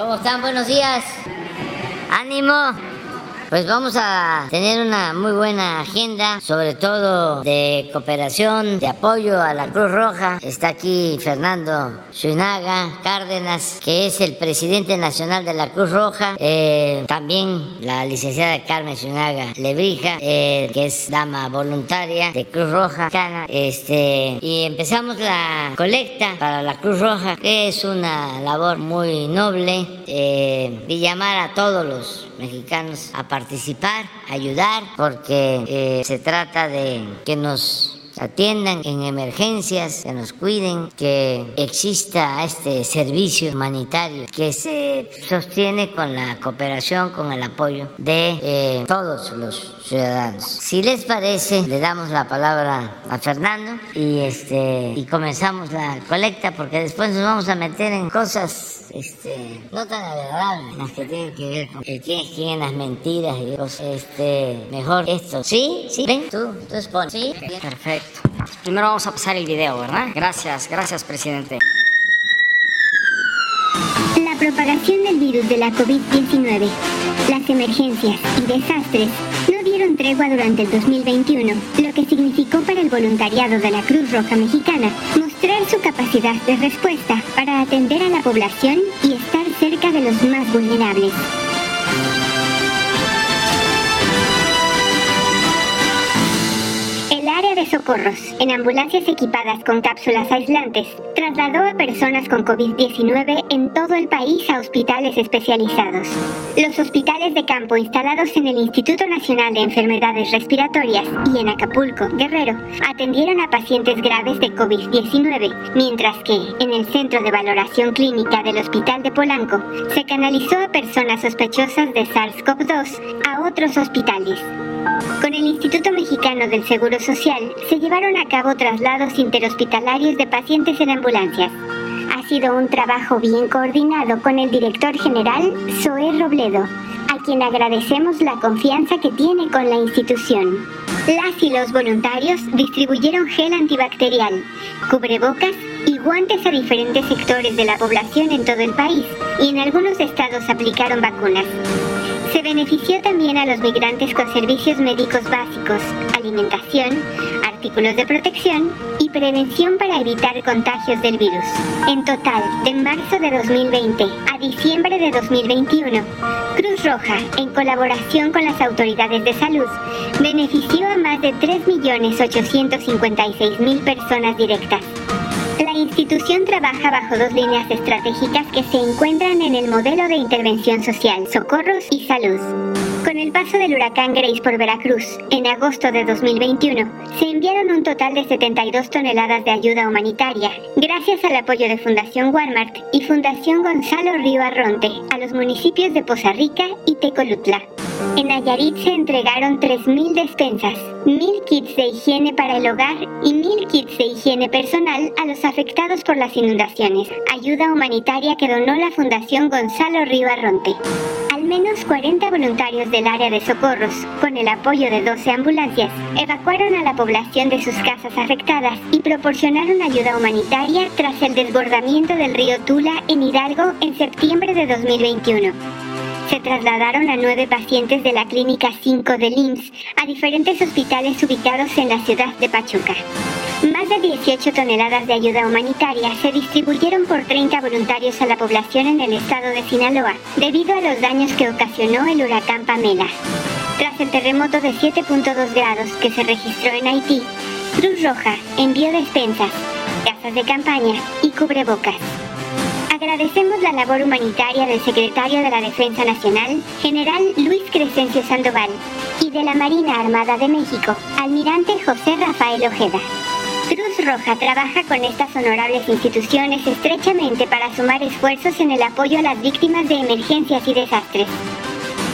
¿Cómo están? Buenos días. Ánimo. Pues vamos a tener una muy buena agenda, sobre todo de cooperación, de apoyo a la Cruz Roja. Está aquí Fernando Suinaga Cárdenas, que es el presidente nacional de la Cruz Roja. Eh, también la licenciada Carmen Suinaga Lebrija, eh, que es dama voluntaria de Cruz Roja. Este, y empezamos la colecta para la Cruz Roja, que es una labor muy noble, eh, y llamar a todos los mexicanos a participar, ayudar, porque eh, se trata de que nos atiendan en emergencias, que nos cuiden, que exista este servicio humanitario que se sostiene con la cooperación, con el apoyo de eh, todos los ciudadanos. Si les parece, le damos la palabra a Fernando y este y comenzamos la colecta porque después nos vamos a meter en cosas este, no tan agradables, las que tienen que ver con el quién es quién, las mentiras y cosas. Este, mejor esto. ¿Sí? ¿Sí? ¿Ven? Tú, tú expon. ¿Sí? Perfecto. Primero vamos a pasar el video, ¿verdad? Gracias, gracias, presidente. La propagación del virus de la COVID-19, las emergencias y desastres no tregua durante el 2021, lo que significó para el voluntariado de la Cruz Roja Mexicana mostrar su capacidad de respuesta para atender a la población y estar cerca de los más vulnerables. De socorros, en ambulancias equipadas con cápsulas aislantes, trasladó a personas con COVID-19 en todo el país a hospitales especializados. Los hospitales de campo instalados en el Instituto Nacional de Enfermedades Respiratorias y en Acapulco, Guerrero, atendieron a pacientes graves de COVID-19, mientras que en el Centro de Valoración Clínica del Hospital de Polanco se canalizó a personas sospechosas de SARS-CoV-2 a otros hospitales. Con el Instituto Mexicano del Seguro Social se llevaron a cabo traslados interhospitalarios de pacientes en ambulancias. Ha sido un trabajo bien coordinado con el director general Zoé Robledo, a quien agradecemos la confianza que tiene con la institución. Las y los voluntarios distribuyeron gel antibacterial, cubrebocas y guantes a diferentes sectores de la población en todo el país y en algunos estados aplicaron vacunas. Se benefició también a los migrantes con servicios médicos básicos, alimentación, artículos de protección y prevención para evitar contagios del virus. En total, de marzo de 2020 a diciembre de 2021, Cruz Roja, en colaboración con las autoridades de salud, benefició a más de 3.856.000 personas directas. Institución trabaja bajo dos líneas estratégicas que se encuentran en el modelo de intervención social, socorros y salud. Con el paso del huracán Grace por Veracruz, en agosto de 2021, se enviaron un total de 72 toneladas de ayuda humanitaria, gracias al apoyo de Fundación Walmart y Fundación Gonzalo Río Arronte a los municipios de Poza Rica y Tecolutla. En Nayarit se entregaron 3.000 despensas, 1.000 kits de higiene para el hogar y 1.000 kits de higiene personal a los afectados por las inundaciones, ayuda humanitaria que donó la Fundación Gonzalo Río Arronte. Menos 40 voluntarios del área de socorros, con el apoyo de 12 ambulancias, evacuaron a la población de sus casas afectadas y proporcionaron ayuda humanitaria tras el desbordamiento del río Tula en Hidalgo en septiembre de 2021 se trasladaron a nueve pacientes de la Clínica 5 de IMSS a diferentes hospitales ubicados en la ciudad de Pachuca. Más de 18 toneladas de ayuda humanitaria se distribuyeron por 30 voluntarios a la población en el estado de Sinaloa, debido a los daños que ocasionó el huracán Pamela. Tras el terremoto de 7.2 grados que se registró en Haití, Cruz Roja envió despensas, casas de campaña y cubrebocas. Agradecemos la labor humanitaria del secretario de la Defensa Nacional, general Luis Crescencio Sandoval, y de la Marina Armada de México, almirante José Rafael Ojeda. Cruz Roja trabaja con estas honorables instituciones estrechamente para sumar esfuerzos en el apoyo a las víctimas de emergencias y desastres.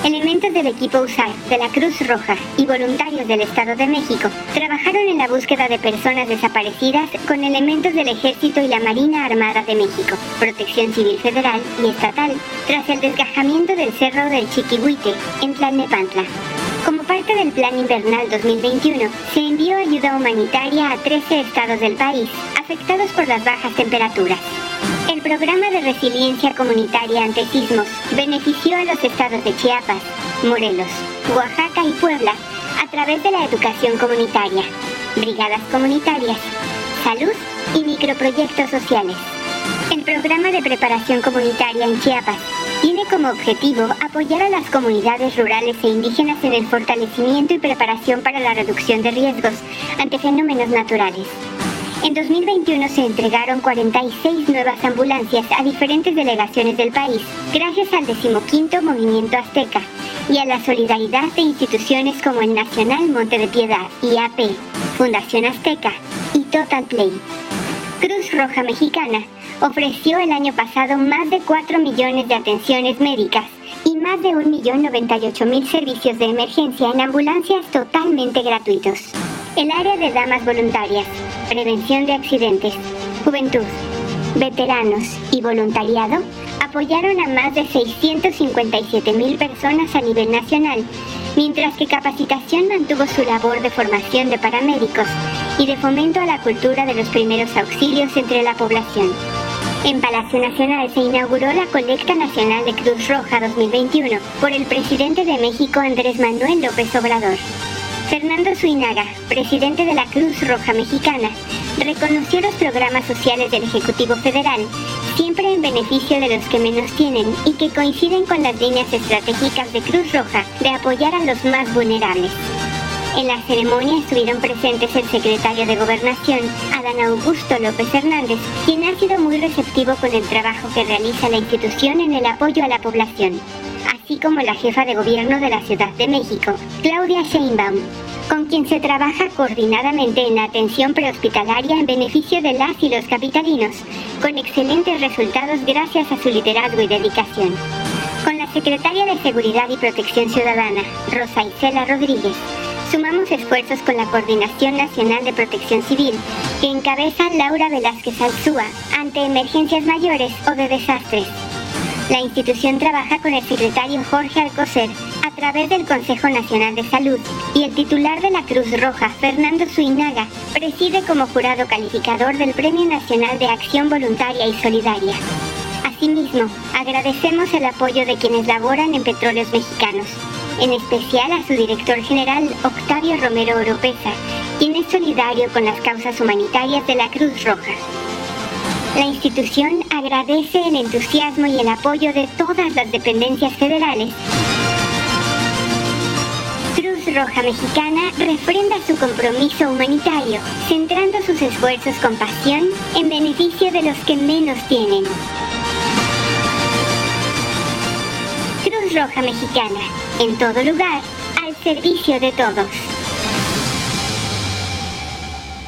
Elementos del equipo USAR, de la Cruz Roja y voluntarios del Estado de México trabajaron en la búsqueda de personas desaparecidas con elementos del Ejército y la Marina Armada de México, Protección Civil Federal y Estatal, tras el desgajamiento del Cerro del Chiquihuite en Tlalnepantla. Como parte del Plan Invernal 2021, se envió ayuda humanitaria a 13 estados del país afectados por las bajas temperaturas. El programa de resiliencia comunitaria ante sismos benefició a los estados de Chiapas, Morelos, Oaxaca y Puebla a través de la educación comunitaria, brigadas comunitarias, salud y microproyectos sociales. El programa de preparación comunitaria en Chiapas tiene como objetivo apoyar a las comunidades rurales e indígenas en el fortalecimiento y preparación para la reducción de riesgos ante fenómenos naturales. En 2021 se entregaron 46 nuevas ambulancias a diferentes delegaciones del país, gracias al decimoquinto Movimiento Azteca y a la solidaridad de instituciones como el Nacional Monte de Piedad, IAP, Fundación Azteca y Total Play. Cruz Roja Mexicana ofreció el año pasado más de 4 millones de atenciones médicas y más de 1.098.000 servicios de emergencia en ambulancias totalmente gratuitos. El área de damas voluntarias, prevención de accidentes, juventud, veteranos y voluntariado apoyaron a más de 657.000 personas a nivel nacional, mientras que capacitación mantuvo su labor de formación de paramédicos y de fomento a la cultura de los primeros auxilios entre la población. En Palacio Nacional se inauguró la Colecta Nacional de Cruz Roja 2021 por el presidente de México Andrés Manuel López Obrador. Fernando Suinaga, presidente de la Cruz Roja Mexicana, reconoció los programas sociales del Ejecutivo Federal, siempre en beneficio de los que menos tienen y que coinciden con las líneas estratégicas de Cruz Roja de apoyar a los más vulnerables. En la ceremonia estuvieron presentes el secretario de Gobernación, Adán Augusto López Hernández, quien ha sido muy receptivo con el trabajo que realiza la institución en el apoyo a la población así como la jefa de gobierno de la Ciudad de México, Claudia Sheinbaum, con quien se trabaja coordinadamente en la atención prehospitalaria en beneficio de las y los capitalinos, con excelentes resultados gracias a su liderazgo y dedicación. Con la secretaria de Seguridad y Protección Ciudadana, Rosa Isela Rodríguez, sumamos esfuerzos con la Coordinación Nacional de Protección Civil, que encabeza Laura Velázquez Alzúa ante emergencias mayores o de desastres la institución trabaja con el secretario Jorge Alcocer a través del Consejo Nacional de Salud y el titular de la Cruz Roja, Fernando Suinaga, preside como jurado calificador del Premio Nacional de Acción Voluntaria y Solidaria. Asimismo, agradecemos el apoyo de quienes laboran en Petróleos Mexicanos, en especial a su director general Octavio Romero Oropesa, quien es solidario con las causas humanitarias de la Cruz Roja. La institución agradece el entusiasmo y el apoyo de todas las dependencias federales. Cruz Roja Mexicana refrenda su compromiso humanitario, centrando sus esfuerzos con pasión en beneficio de los que menos tienen. Cruz Roja Mexicana, en todo lugar, al servicio de todos.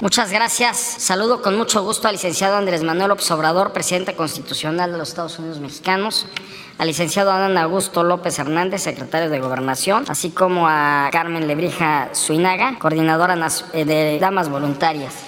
Muchas gracias. Saludo con mucho gusto al licenciado Andrés Manuel Obrador, presidente constitucional de los Estados Unidos mexicanos, al licenciado Adán Augusto López Hernández, secretario de Gobernación, así como a Carmen Lebrija Suinaga, coordinadora eh, de Damas Voluntarias.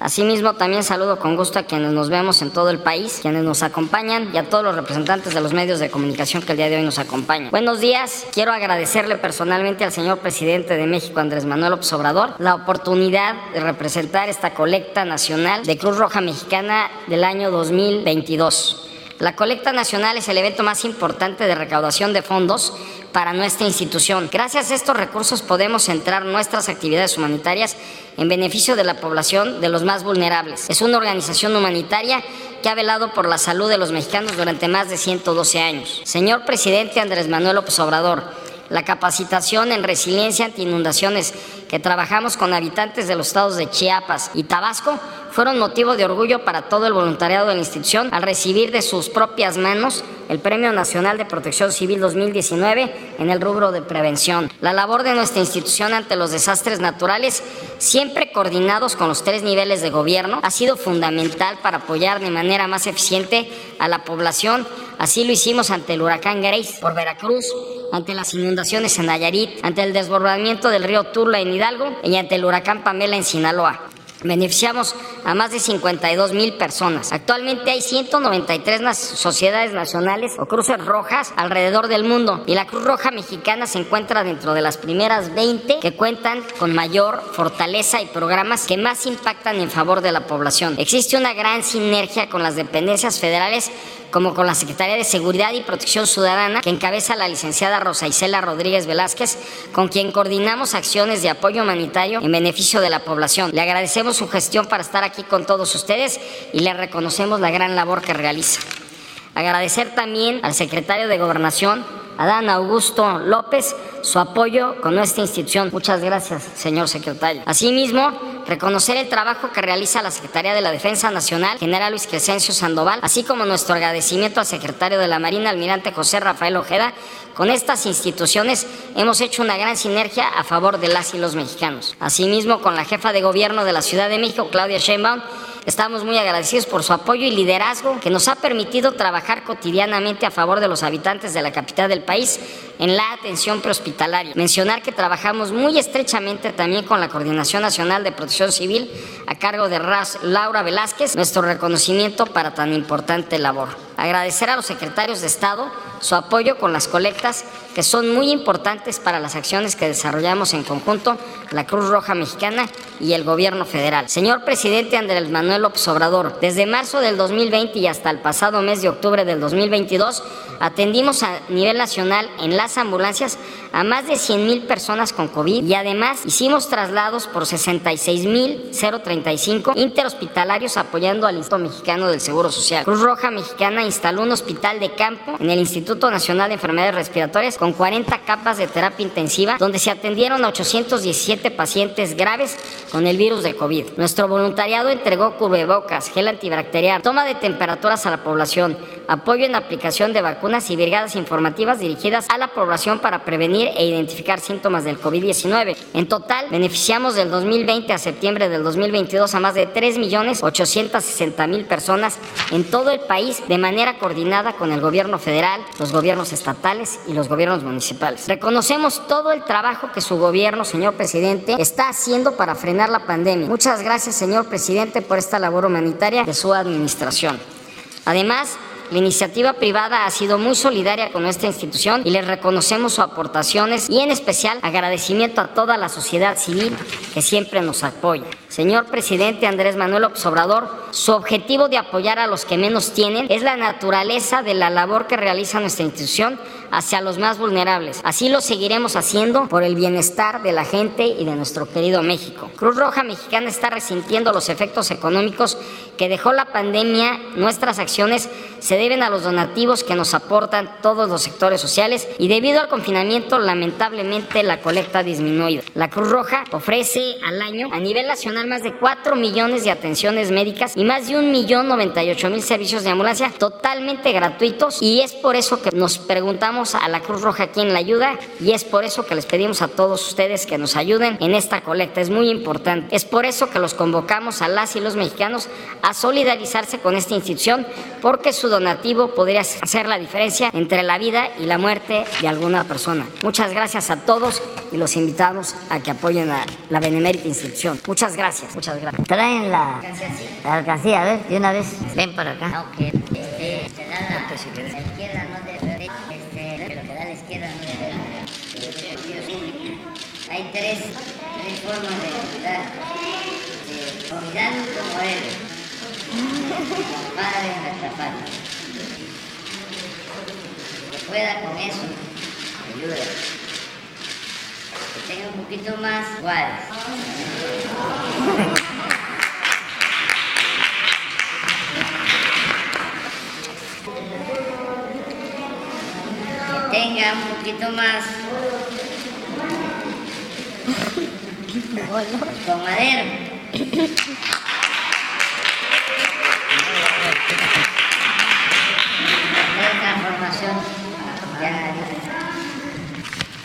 Asimismo, también saludo con gusto a quienes nos vemos en todo el país, quienes nos acompañan y a todos los representantes de los medios de comunicación que el día de hoy nos acompañan. Buenos días, quiero agradecerle personalmente al señor presidente de México, Andrés Manuel López Obrador, la oportunidad de representar esta colecta nacional de Cruz Roja Mexicana del año 2022. La colecta nacional es el evento más importante de recaudación de fondos para nuestra institución. Gracias a estos recursos podemos centrar nuestras actividades humanitarias en beneficio de la población de los más vulnerables. Es una organización humanitaria que ha velado por la salud de los mexicanos durante más de 112 años. Señor presidente Andrés Manuel López Obrador, la capacitación en resiliencia ante inundaciones que trabajamos con habitantes de los estados de Chiapas y Tabasco fueron motivo de orgullo para todo el voluntariado de la institución al recibir de sus propias manos el Premio Nacional de Protección Civil 2019 en el rubro de prevención. La labor de nuestra institución ante los desastres naturales, siempre coordinados con los tres niveles de gobierno, ha sido fundamental para apoyar de manera más eficiente a la población. Así lo hicimos ante el huracán Grace por Veracruz, ante las inundaciones en Nayarit, ante el desbordamiento del río Turla en Hidalgo y ante el huracán Pamela en Sinaloa. Beneficiamos a más de 52 mil personas. Actualmente hay 193 sociedades nacionales o cruces rojas alrededor del mundo y la Cruz Roja Mexicana se encuentra dentro de las primeras 20 que cuentan con mayor fortaleza y programas que más impactan en favor de la población. Existe una gran sinergia con las dependencias federales como con la Secretaría de Seguridad y Protección Ciudadana, que encabeza la licenciada Rosa Isela Rodríguez Velázquez, con quien coordinamos acciones de apoyo humanitario en beneficio de la población. Le agradecemos su gestión para estar aquí con todos ustedes y le reconocemos la gran labor que realiza. Agradecer también al secretario de Gobernación, Adán Augusto López, su apoyo con nuestra institución. Muchas gracias, señor secretario. Asimismo, reconocer el trabajo que realiza la Secretaría de la Defensa Nacional, general Luis Crescencio Sandoval, así como nuestro agradecimiento al secretario de la Marina, almirante José Rafael Ojeda. Con estas instituciones hemos hecho una gran sinergia a favor de las y mexicanos. Asimismo, con la jefa de gobierno de la Ciudad de México, Claudia Sheinbaum, Estamos muy agradecidos por su apoyo y liderazgo que nos ha permitido trabajar cotidianamente a favor de los habitantes de la capital del país en la atención prehospitalaria. Mencionar que trabajamos muy estrechamente también con la Coordinación Nacional de Protección Civil a cargo de Laura Velázquez, nuestro reconocimiento para tan importante labor. Agradecer a los secretarios de Estado su apoyo con las colectas que son muy importantes para las acciones que desarrollamos en conjunto la Cruz Roja Mexicana y el Gobierno Federal. Señor presidente Andrés Manuel López Obrador, desde marzo del 2020 y hasta el pasado mes de octubre del 2022, atendimos a nivel nacional en las ambulancias a más de 100 mil personas con COVID y además hicimos traslados por 66 mil 035 interhospitalarios apoyando al Instituto Mexicano del Seguro Social. Cruz Roja Mexicana instaló un hospital de campo en el Instituto Nacional de Enfermedades Respiratorias con 40 capas de terapia intensiva donde se atendieron a 817 pacientes graves con el virus de COVID. Nuestro voluntariado entregó cubrebocas, gel antibacterial, toma de temperaturas a la población, apoyo en aplicación de vacunas y brigadas informativas dirigidas a la población para prevenir e identificar síntomas del COVID-19. En total, beneficiamos del 2020 a septiembre del 2022 a más de 3.860.000 personas en todo el país de manera coordinada con el gobierno federal, los gobiernos estatales y los gobiernos municipales. Reconocemos todo el trabajo que su gobierno, señor presidente, está haciendo para frenar la pandemia. Muchas gracias, señor presidente, por esta labor humanitaria de su administración. Además, la iniciativa privada ha sido muy solidaria con nuestra institución y les reconocemos sus aportaciones y en especial agradecimiento a toda la sociedad civil que siempre nos apoya. Señor presidente Andrés Manuel Obrador, su objetivo de apoyar a los que menos tienen es la naturaleza de la labor que realiza nuestra institución hacia los más vulnerables. Así lo seguiremos haciendo por el bienestar de la gente y de nuestro querido México. Cruz Roja Mexicana está resintiendo los efectos económicos que dejó la pandemia. Nuestras acciones se deben a los donativos que nos aportan todos los sectores sociales y debido al confinamiento lamentablemente la colecta ha disminuido. La Cruz Roja ofrece al año a nivel nacional más de 4 millones de atenciones médicas y más de un millón 98 mil servicios de ambulancia totalmente gratuitos y es por eso que nos preguntamos a la Cruz Roja quién la ayuda y es por eso que les pedimos a todos ustedes que nos ayuden en esta colecta. Es muy importante. Es por eso que los convocamos a las y los mexicanos a solidarizarse con esta institución porque su donativo podría hacer la diferencia entre la vida y la muerte de alguna persona. Muchas gracias a todos y los invitamos a que apoyen a la benemérita institución. Muchas gracias, muchas gracias. Traen la, la alcancía, a ver, de una vez. Ven para acá. Aunque este, te da la, la izquierda no debe, este, lo que da la izquierda no debe. Hay tres, tres formas de ayudar. De olvidar como él. Padre nuestra patria. Que pueda con eso, ayuda. Que un poquito más, igual. Que tenga un poquito más. Con madera. de transformación ya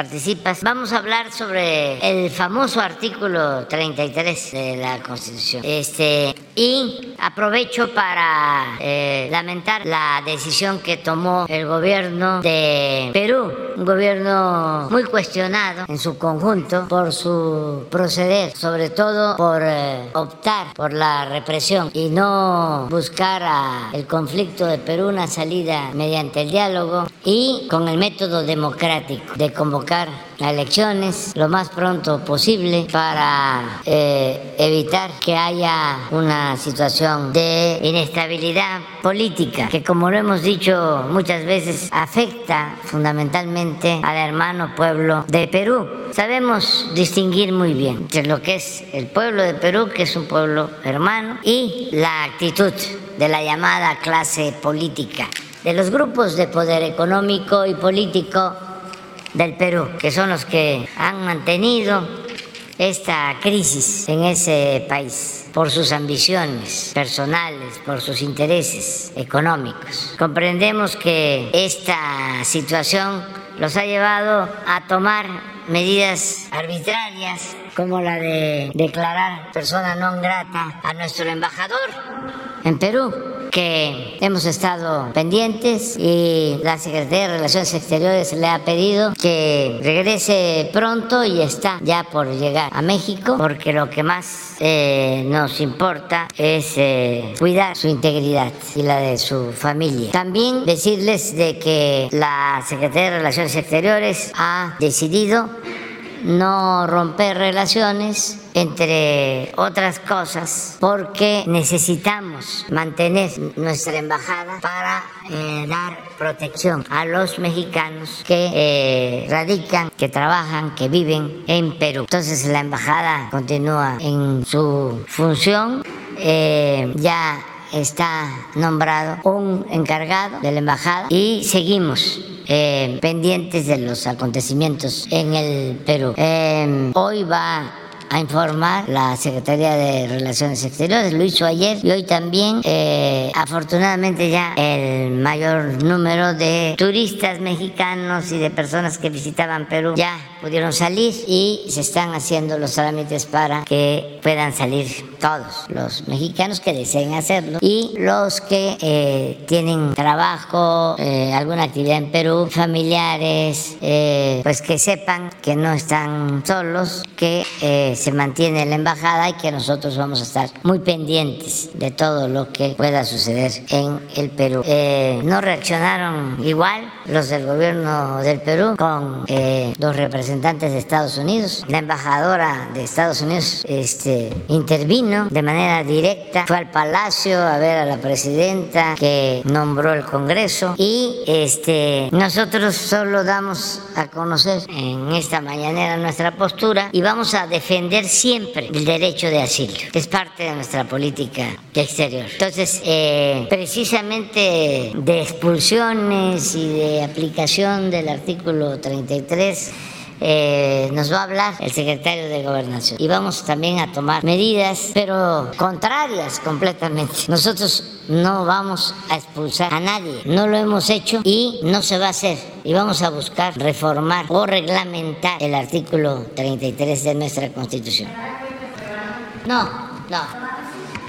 participas. Vamos a hablar sobre el famoso artículo 33 de la Constitución. Este, y aprovecho para eh, lamentar la decisión que tomó el gobierno de Perú, un gobierno muy cuestionado en su conjunto por su proceder, sobre todo por eh, optar por la represión y no buscar a el conflicto de Perú una salida mediante el diálogo y con el método democrático de convocar a elecciones lo más pronto posible para eh, evitar que haya una situación de inestabilidad política que como lo hemos dicho muchas veces afecta fundamentalmente al hermano pueblo de Perú. Sabemos distinguir muy bien entre lo que es el pueblo de Perú, que es un pueblo hermano, y la actitud de la llamada clase política, de los grupos de poder económico y político del Perú, que son los que han mantenido esta crisis en ese país por sus ambiciones personales, por sus intereses económicos. Comprendemos que esta situación los ha llevado a tomar medidas arbitrarias como la de declarar persona non grata a nuestro embajador en Perú que hemos estado pendientes y la Secretaría de Relaciones Exteriores le ha pedido que regrese pronto y está ya por llegar a México porque lo que más eh, nos importa es eh, cuidar su integridad y la de su familia. También decirles de que la Secretaría de Relaciones Exteriores ha decidido no romper relaciones, entre otras cosas, porque necesitamos mantener nuestra embajada para eh, dar protección a los mexicanos que eh, radican, que trabajan, que viven en Perú. Entonces la embajada continúa en su función. Eh, ya está nombrado un encargado de la embajada y seguimos eh, pendientes de los acontecimientos en el Perú. Eh, hoy va a informar la Secretaría de Relaciones Exteriores, lo hizo ayer y hoy también. Eh, afortunadamente ya el mayor número de turistas mexicanos y de personas que visitaban Perú ya pudieron salir y se están haciendo los trámites para que puedan salir todos los mexicanos que deseen hacerlo y los que eh, tienen trabajo, eh, alguna actividad en Perú, familiares, pues que sepan que no están solos, que se mantiene la embajada y que nosotros vamos a estar muy pendientes de todo lo que pueda suceder en el Perú. Eh, no reaccionaron igual los del gobierno del Perú con eh, los representantes de Estados Unidos. La embajadora de Estados Unidos este, intervino de manera directa, fue al palacio a ver a la presidenta que nombró el Congreso y este, nosotros solo damos a conocer en esta mañanera nuestra postura y vamos a defender siempre el derecho de asilo. Es parte de nuestra política exterior. Entonces, eh, precisamente de expulsiones y de aplicación del artículo 33, eh, nos va a hablar el secretario de Gobernación. Y vamos también a tomar medidas, pero contrarias completamente. Nosotros no vamos a expulsar a nadie, no lo hemos hecho y no se va a hacer. Y vamos a buscar reformar o reglamentar el artículo 33 de nuestra Constitución. No, no.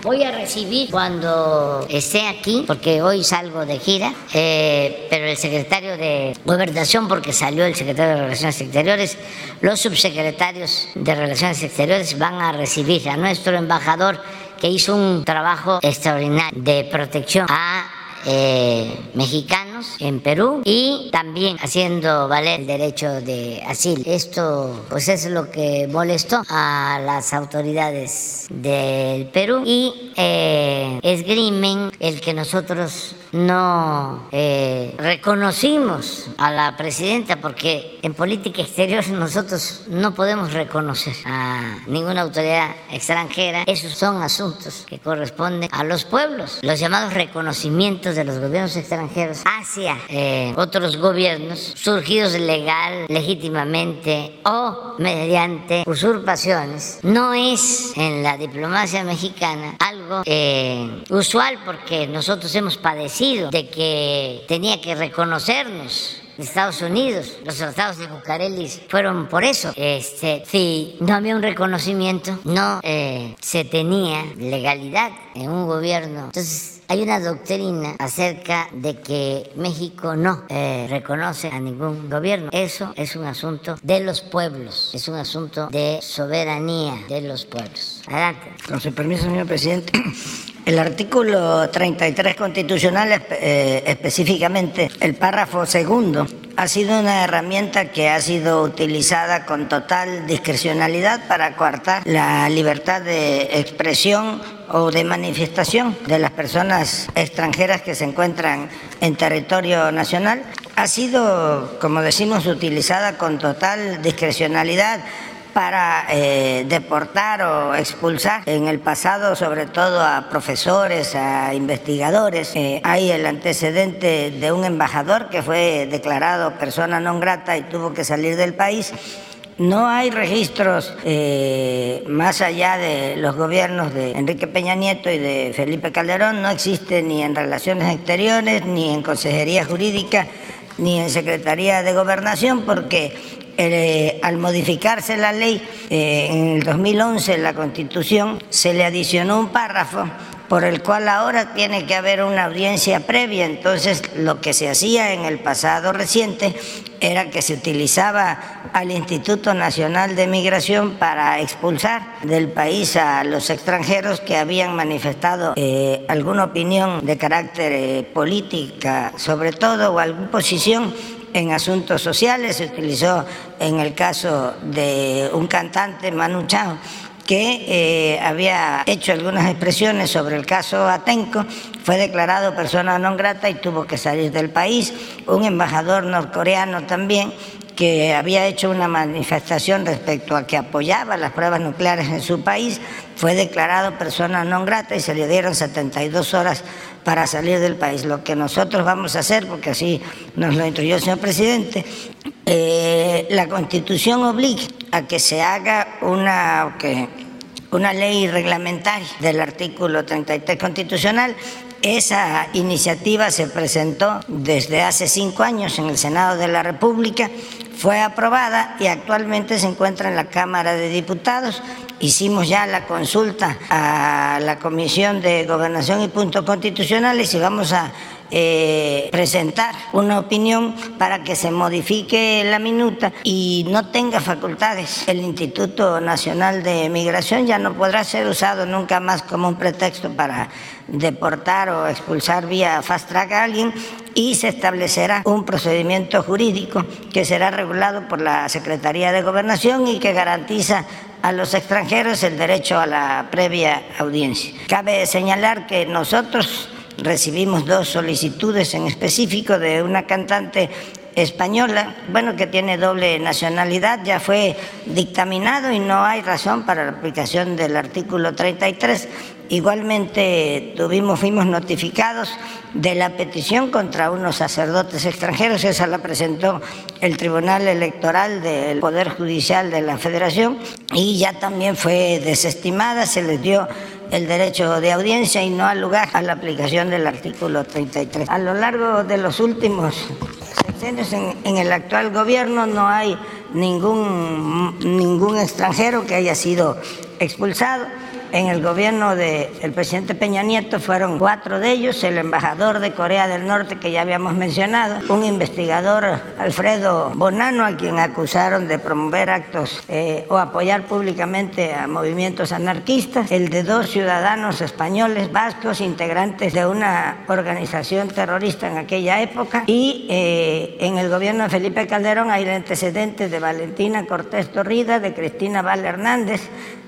Voy a recibir cuando esté aquí, porque hoy salgo de gira, eh, pero el secretario de Gobernación, porque salió el secretario de Relaciones Exteriores, los subsecretarios de Relaciones Exteriores van a recibir a nuestro embajador que hizo un trabajo extraordinario de protección a eh, mexicanos en Perú y también haciendo valer el derecho de asilo. Esto pues es lo que molestó a las autoridades del Perú y eh, esgrimen el que nosotros no eh, reconocimos a la presidenta porque en política exterior nosotros no podemos reconocer a ninguna autoridad extranjera. Esos son asuntos que corresponden a los pueblos. Los llamados reconocimientos de los gobiernos extranjeros hacia eh, otros gobiernos surgidos legal, legítimamente o mediante usurpaciones no es en la diplomacia mexicana algo eh, usual porque nosotros hemos padecido de que tenía que reconocernos Estados Unidos. Los tratados de Bucareli fueron por eso. Este, si no había un reconocimiento, no eh, se tenía legalidad en un gobierno. Entonces, hay una doctrina acerca de que México no eh, reconoce a ningún gobierno. Eso es un asunto de los pueblos, es un asunto de soberanía de los pueblos. Adelante. Con su permiso, señor presidente. El artículo 33 constitucional, eh, específicamente el párrafo segundo, ha sido una herramienta que ha sido utilizada con total discrecionalidad para coartar la libertad de expresión o de manifestación de las personas extranjeras que se encuentran en territorio nacional. Ha sido, como decimos, utilizada con total discrecionalidad para eh, deportar o expulsar en el pasado sobre todo a profesores, a investigadores. Eh, hay el antecedente de un embajador que fue declarado persona non grata y tuvo que salir del país. No hay registros eh, más allá de los gobiernos de Enrique Peña Nieto y de Felipe Calderón, no existe ni en relaciones exteriores, ni en consejería jurídica, ni en Secretaría de Gobernación, porque eh, al modificarse la ley eh, en el 2011, la Constitución, se le adicionó un párrafo por el cual ahora tiene que haber una audiencia previa. Entonces, lo que se hacía en el pasado reciente era que se utilizaba al Instituto Nacional de Migración para expulsar del país a los extranjeros que habían manifestado eh, alguna opinión de carácter política, sobre todo, o alguna posición en asuntos sociales, se utilizó en el caso de un cantante, Manu Chao, que eh, había hecho algunas expresiones sobre el caso Atenco, fue declarado persona non grata y tuvo que salir del país. Un embajador norcoreano también que había hecho una manifestación respecto a que apoyaba las pruebas nucleares en su país, fue declarado persona non grata y se le dieron 72 horas para salir del país. Lo que nosotros vamos a hacer, porque así nos lo instruyó el señor presidente, eh, la Constitución obliga a que se haga una, una ley reglamentaria del artículo 33 constitucional esa iniciativa se presentó desde hace cinco años en el Senado de la República, fue aprobada y actualmente se encuentra en la Cámara de Diputados. Hicimos ya la consulta a la Comisión de Gobernación y Puntos Constitucionales y vamos a eh, presentar una opinión para que se modifique la minuta y no tenga facultades. El Instituto Nacional de Migración ya no podrá ser usado nunca más como un pretexto para deportar o expulsar vía fast track a alguien y se establecerá un procedimiento jurídico que será regulado por la Secretaría de Gobernación y que garantiza a los extranjeros el derecho a la previa audiencia. Cabe señalar que nosotros recibimos dos solicitudes en específico de una cantante española, bueno, que tiene doble nacionalidad, ya fue dictaminado y no hay razón para la aplicación del artículo 33. Igualmente tuvimos, fuimos notificados de la petición contra unos sacerdotes extranjeros, esa la presentó el Tribunal Electoral del Poder Judicial de la Federación y ya también fue desestimada, se les dio el derecho de audiencia y no al lugar a la aplicación del artículo 33. A lo largo de los últimos sexenios en, en el actual gobierno no hay ningún, ningún extranjero que haya sido expulsado en el gobierno del presidente Peña Nieto fueron cuatro de ellos, el embajador de Corea del Norte que ya habíamos mencionado, un investigador Alfredo Bonano a quien acusaron de promover actos eh, o apoyar públicamente a movimientos anarquistas, el de dos ciudadanos españoles vascos integrantes de una organización terrorista en aquella época y eh, en el gobierno de Felipe Calderón hay el antecedente de Valentina Cortés Torrida, de Cristina Val Hernández,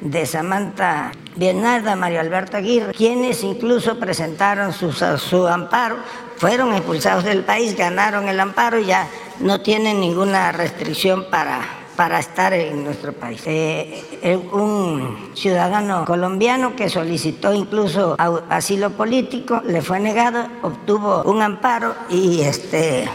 de Samantha Bienarda, Mario Alberto Aguirre, quienes incluso presentaron su, amparo, fueron expulsados del país, ganaron el amparo y ya no tienen ninguna restricción para, para estar en nuestro país. Eh, un ciudadano colombiano que solicitó incluso asilo político, le fue negado, obtuvo un amparo y este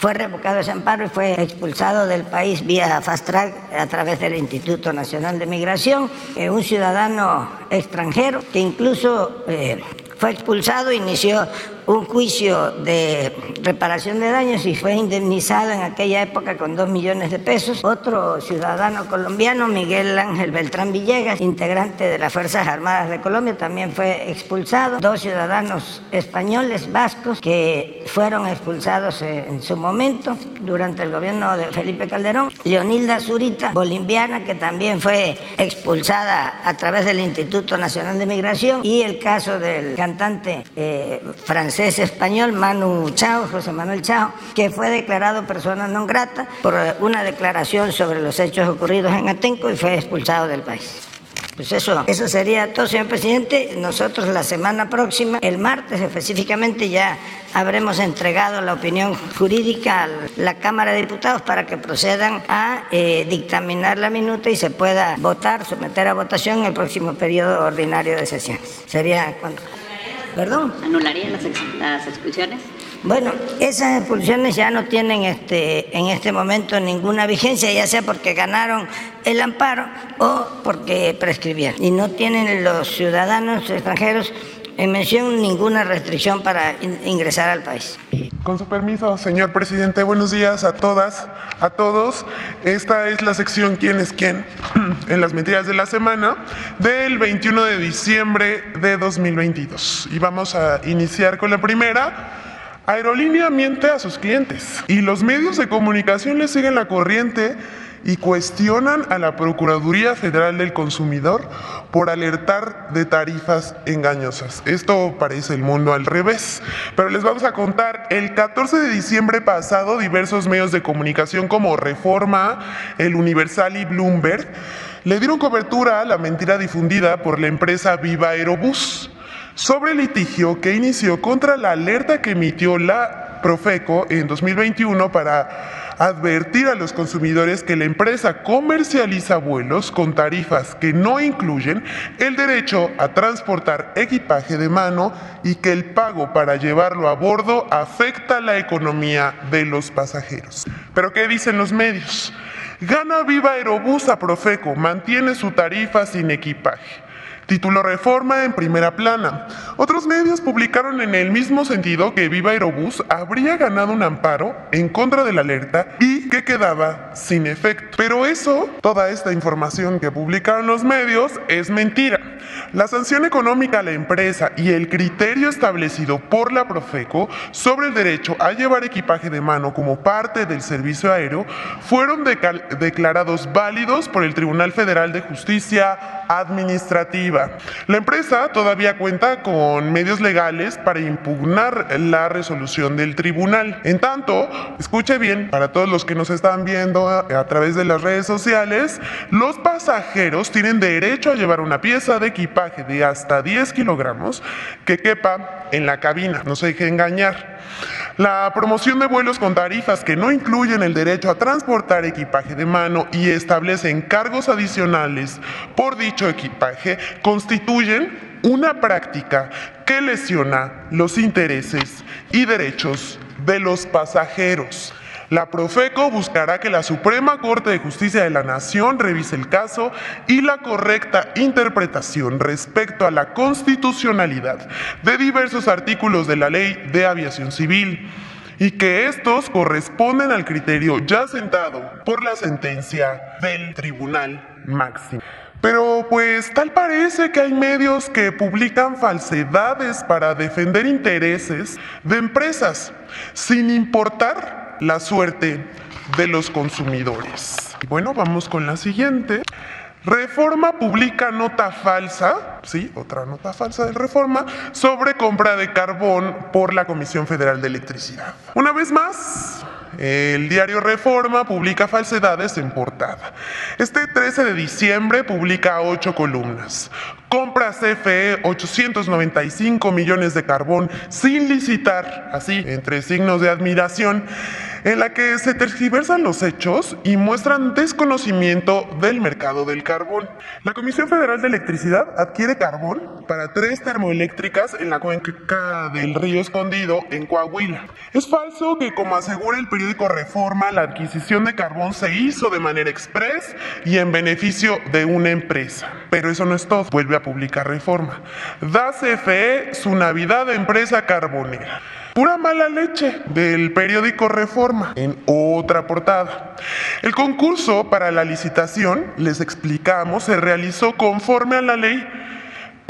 fue revocado ese amparo y fue expulsado del país vía fast track a través del Instituto Nacional de Migración, eh, un ciudadano extranjero que incluso eh, fue expulsado, inició un juicio de reparación de daños y fue indemnizado en aquella época con dos millones de pesos. Otro ciudadano colombiano, Miguel Ángel Beltrán Villegas, integrante de las Fuerzas Armadas de Colombia, también fue expulsado. Dos ciudadanos españoles vascos que fueron expulsados en su momento durante el gobierno de Felipe Calderón. Leonilda Zurita, boliviana, que también fue expulsada a través del Instituto Nacional de Migración. Y el caso del cantante eh, francés es español, Manu Chao, José Manuel Chao, que fue declarado persona no grata por una declaración sobre los hechos ocurridos en Atenco y fue expulsado del país. Pues eso, eso sería todo, señor presidente. Nosotros la semana próxima, el martes específicamente, ya habremos entregado la opinión jurídica a la Cámara de Diputados para que procedan a eh, dictaminar la minuta y se pueda votar, someter a votación en el próximo periodo ordinario de sesiones. Sería cuando. ¿Perdón? ¿Anularían las, las expulsiones? Bueno, esas expulsiones ya no tienen este, en este momento ninguna vigencia, ya sea porque ganaron el amparo o porque prescribieron. Y no tienen los ciudadanos extranjeros mención ninguna restricción para ingresar al país. Con su permiso, señor presidente, buenos días a todas, a todos. Esta es la sección ¿Quién es quién? en las mentiras de la semana del 21 de diciembre de 2022. Y vamos a iniciar con la primera. Aerolínea miente a sus clientes y los medios de comunicación le siguen la corriente y cuestionan a la Procuraduría Federal del Consumidor por alertar de tarifas engañosas. Esto parece el mundo al revés, pero les vamos a contar, el 14 de diciembre pasado diversos medios de comunicación como Reforma, El Universal y Bloomberg le dieron cobertura a la mentira difundida por la empresa Viva Aerobús sobre el litigio que inició contra la alerta que emitió la Profeco en 2021 para advertir a los consumidores que la empresa comercializa vuelos con tarifas que no incluyen el derecho a transportar equipaje de mano y que el pago para llevarlo a bordo afecta la economía de los pasajeros. Pero ¿qué dicen los medios? Gana Viva Aerobús a Profeco, mantiene su tarifa sin equipaje. Título Reforma en primera plana. Otros medios publicaron en el mismo sentido que Viva Aerobús habría ganado un amparo en contra de la alerta y que quedaba sin efecto. Pero eso, toda esta información que publicaron los medios, es mentira. La sanción económica a la empresa y el criterio establecido por la Profeco sobre el derecho a llevar equipaje de mano como parte del servicio aéreo fueron declarados válidos por el Tribunal Federal de Justicia Administrativa. La empresa todavía cuenta con medios legales para impugnar la resolución del tribunal. En tanto, escuche bien, para todos los que nos están viendo a, a través de las redes sociales, los pasajeros tienen derecho a llevar una pieza de equipaje de hasta 10 kilogramos que quepa en la cabina, no se deje engañar. La promoción de vuelos con tarifas que no incluyen el derecho a transportar equipaje de mano y establecen cargos adicionales por dicho equipaje constituyen una práctica que lesiona los intereses y derechos de los pasajeros. La Profeco buscará que la Suprema Corte de Justicia de la Nación revise el caso y la correcta interpretación respecto a la constitucionalidad de diversos artículos de la Ley de Aviación Civil y que estos corresponden al criterio ya sentado por la sentencia del Tribunal Máximo. Pero pues tal parece que hay medios que publican falsedades para defender intereses de empresas, sin importar la suerte de los consumidores. Bueno, vamos con la siguiente. Reforma publica nota falsa, sí, otra nota falsa de Reforma, sobre compra de carbón por la Comisión Federal de Electricidad. Una vez más, el diario Reforma publica falsedades en portada. Este 13 de diciembre publica ocho columnas. Compra CFE 895 millones de carbón sin licitar, así, entre signos de admiración. En la que se tergiversan los hechos y muestran desconocimiento del mercado del carbón. La Comisión Federal de Electricidad adquiere carbón para tres termoeléctricas en la cuenca del río Escondido en Coahuila. Es falso que, como asegura el periódico Reforma, la adquisición de carbón se hizo de manera express y en beneficio de una empresa. Pero eso no es todo, vuelve a publicar Reforma. Da CFE su Navidad de empresa carbonera. Pura mala leche del periódico Reforma en otra portada. El concurso para la licitación, les explicamos, se realizó conforme a la ley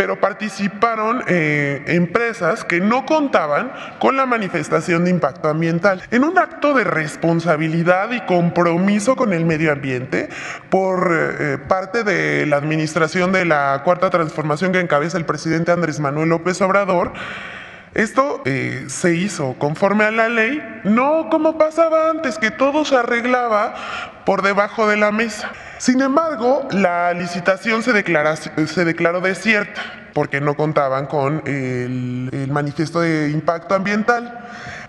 pero participaron eh, empresas que no contaban con la manifestación de impacto ambiental. En un acto de responsabilidad y compromiso con el medio ambiente por eh, parte de la administración de la Cuarta Transformación que encabeza el presidente Andrés Manuel López Obrador, esto eh, se hizo conforme a la ley, no como pasaba antes, que todo se arreglaba por debajo de la mesa. Sin embargo, la licitación se, se declaró desierta porque no contaban con el, el, manifiesto de impacto ambiental.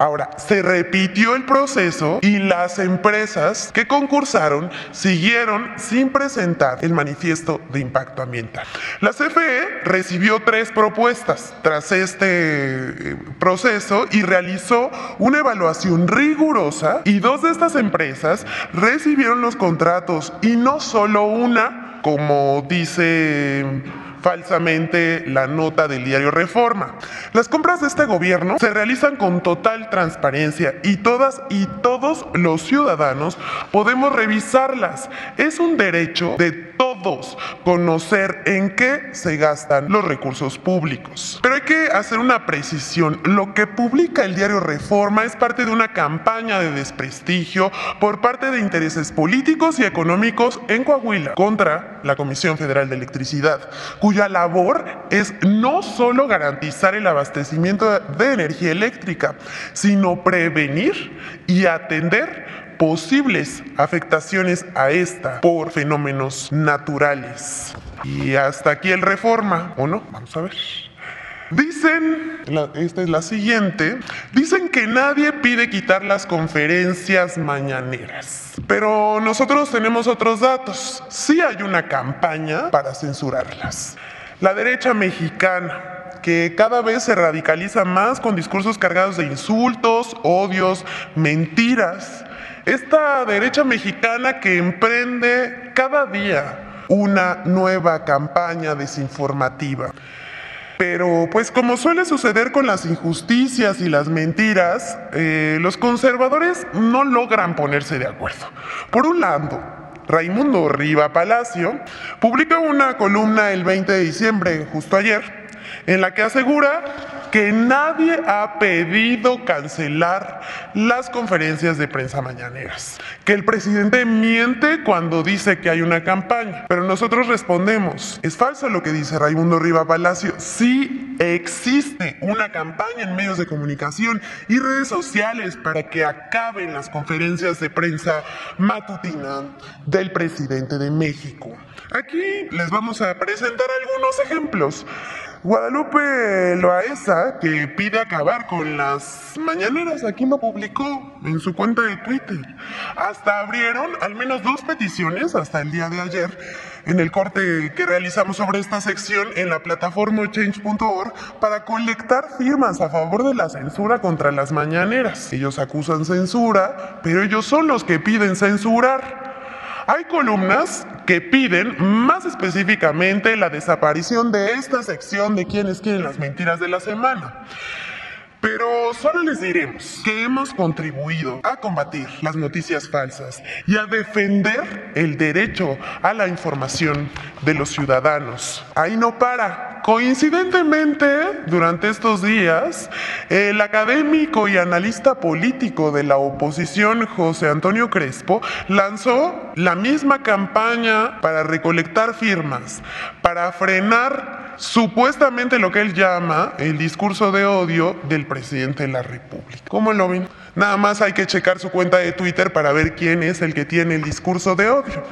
Ahora, se repitió el proceso y las empresas que concursaron siguieron sin presentar el manifiesto de impacto ambiental. La CFE recibió tres propuestas tras este eh, proceso y realizó una evaluación rigurosa y dos de estas empresas recibieron los contratos y no solo una, como dice falsamente la nota del diario Reforma. Las compras de este gobierno se realizan con total transparencia y todas y todos los ciudadanos podemos revisarlas. Es un derecho de todos conocer en qué se gastan los recursos públicos. Pero hay que hacer una precisión. Lo que publica el diario Reforma es parte de una campaña de desprestigio por parte de intereses políticos y económicos en Coahuila contra la Comisión Federal de Electricidad, cuya labor es no solo garantizar el abastecimiento de energía eléctrica, sino prevenir y atender posibles afectaciones a esta por fenómenos naturales. Y hasta aquí el reforma, ¿o no? Vamos a ver. Dicen, esta es la siguiente, dicen que nadie pide quitar las conferencias mañaneras, pero nosotros tenemos otros datos. Sí hay una campaña para censurarlas. La derecha mexicana, que cada vez se radicaliza más con discursos cargados de insultos, odios, mentiras. Esta derecha mexicana que emprende cada día una nueva campaña desinformativa. Pero pues como suele suceder con las injusticias y las mentiras, eh, los conservadores no logran ponerse de acuerdo. Por un lado, Raimundo Riva Palacio publica una columna el 20 de diciembre, justo ayer, en la que asegura que nadie ha pedido cancelar las conferencias de prensa mañaneras, que el presidente miente cuando dice que hay una campaña, pero nosotros respondemos, es falso lo que dice Raimundo Riva Palacio, sí existe una campaña en medios de comunicación y redes sociales para que acaben las conferencias de prensa matutina del presidente de México. Aquí les vamos a presentar algunos ejemplos. Guadalupe Loaesa, que pide acabar con las mañaneras, aquí lo publicó en su cuenta de Twitter. Hasta abrieron al menos dos peticiones hasta el día de ayer en el corte que realizamos sobre esta sección en la plataforma change.org para colectar firmas a favor de la censura contra las mañaneras. Ellos acusan censura, pero ellos son los que piden censurar. Hay columnas que piden más específicamente la desaparición de esta sección de quienes quieren las mentiras de la semana. Pero solo les diremos que hemos contribuido a combatir las noticias falsas y a defender el derecho a la información de los ciudadanos. Ahí no para. Coincidentemente, durante estos días, el académico y analista político de la oposición, José Antonio Crespo, lanzó la misma campaña para recolectar firmas, para frenar supuestamente lo que él llama el discurso de odio del presidente de la República. ¿Cómo lo ven? Nada más hay que checar su cuenta de Twitter para ver quién es el que tiene el discurso de odio.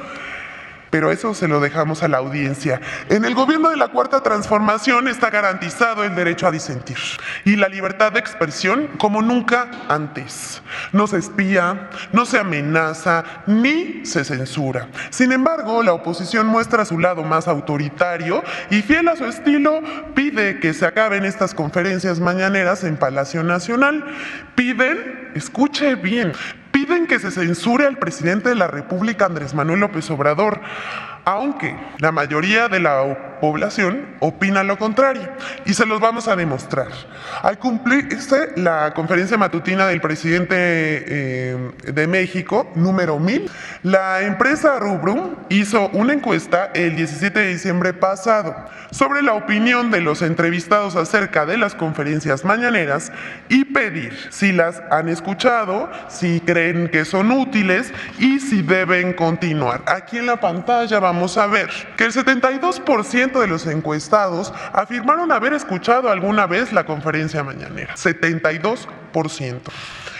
Pero eso se lo dejamos a la audiencia. En el gobierno de la Cuarta Transformación está garantizado el derecho a disentir y la libertad de expresión como nunca antes. No se espía, no se amenaza ni se censura. Sin embargo, la oposición muestra su lado más autoritario y fiel a su estilo pide que se acaben estas conferencias mañaneras en Palacio Nacional. Piden, escuche bien, piden que se censure al presidente de la República, Andrés Manuel López Obrador, aunque la mayoría de la población opina lo contrario y se los vamos a demostrar. Al cumplirse la conferencia matutina del presidente eh, de México, número 1000, la empresa Rubrum hizo una encuesta el 17 de diciembre pasado sobre la opinión de los entrevistados acerca de las conferencias mañaneras y pedir si las han escuchado, si creen que son útiles y si deben continuar. Aquí en la pantalla vamos a ver que el 72% de los encuestados afirmaron haber escuchado alguna vez la conferencia mañanera. 72%.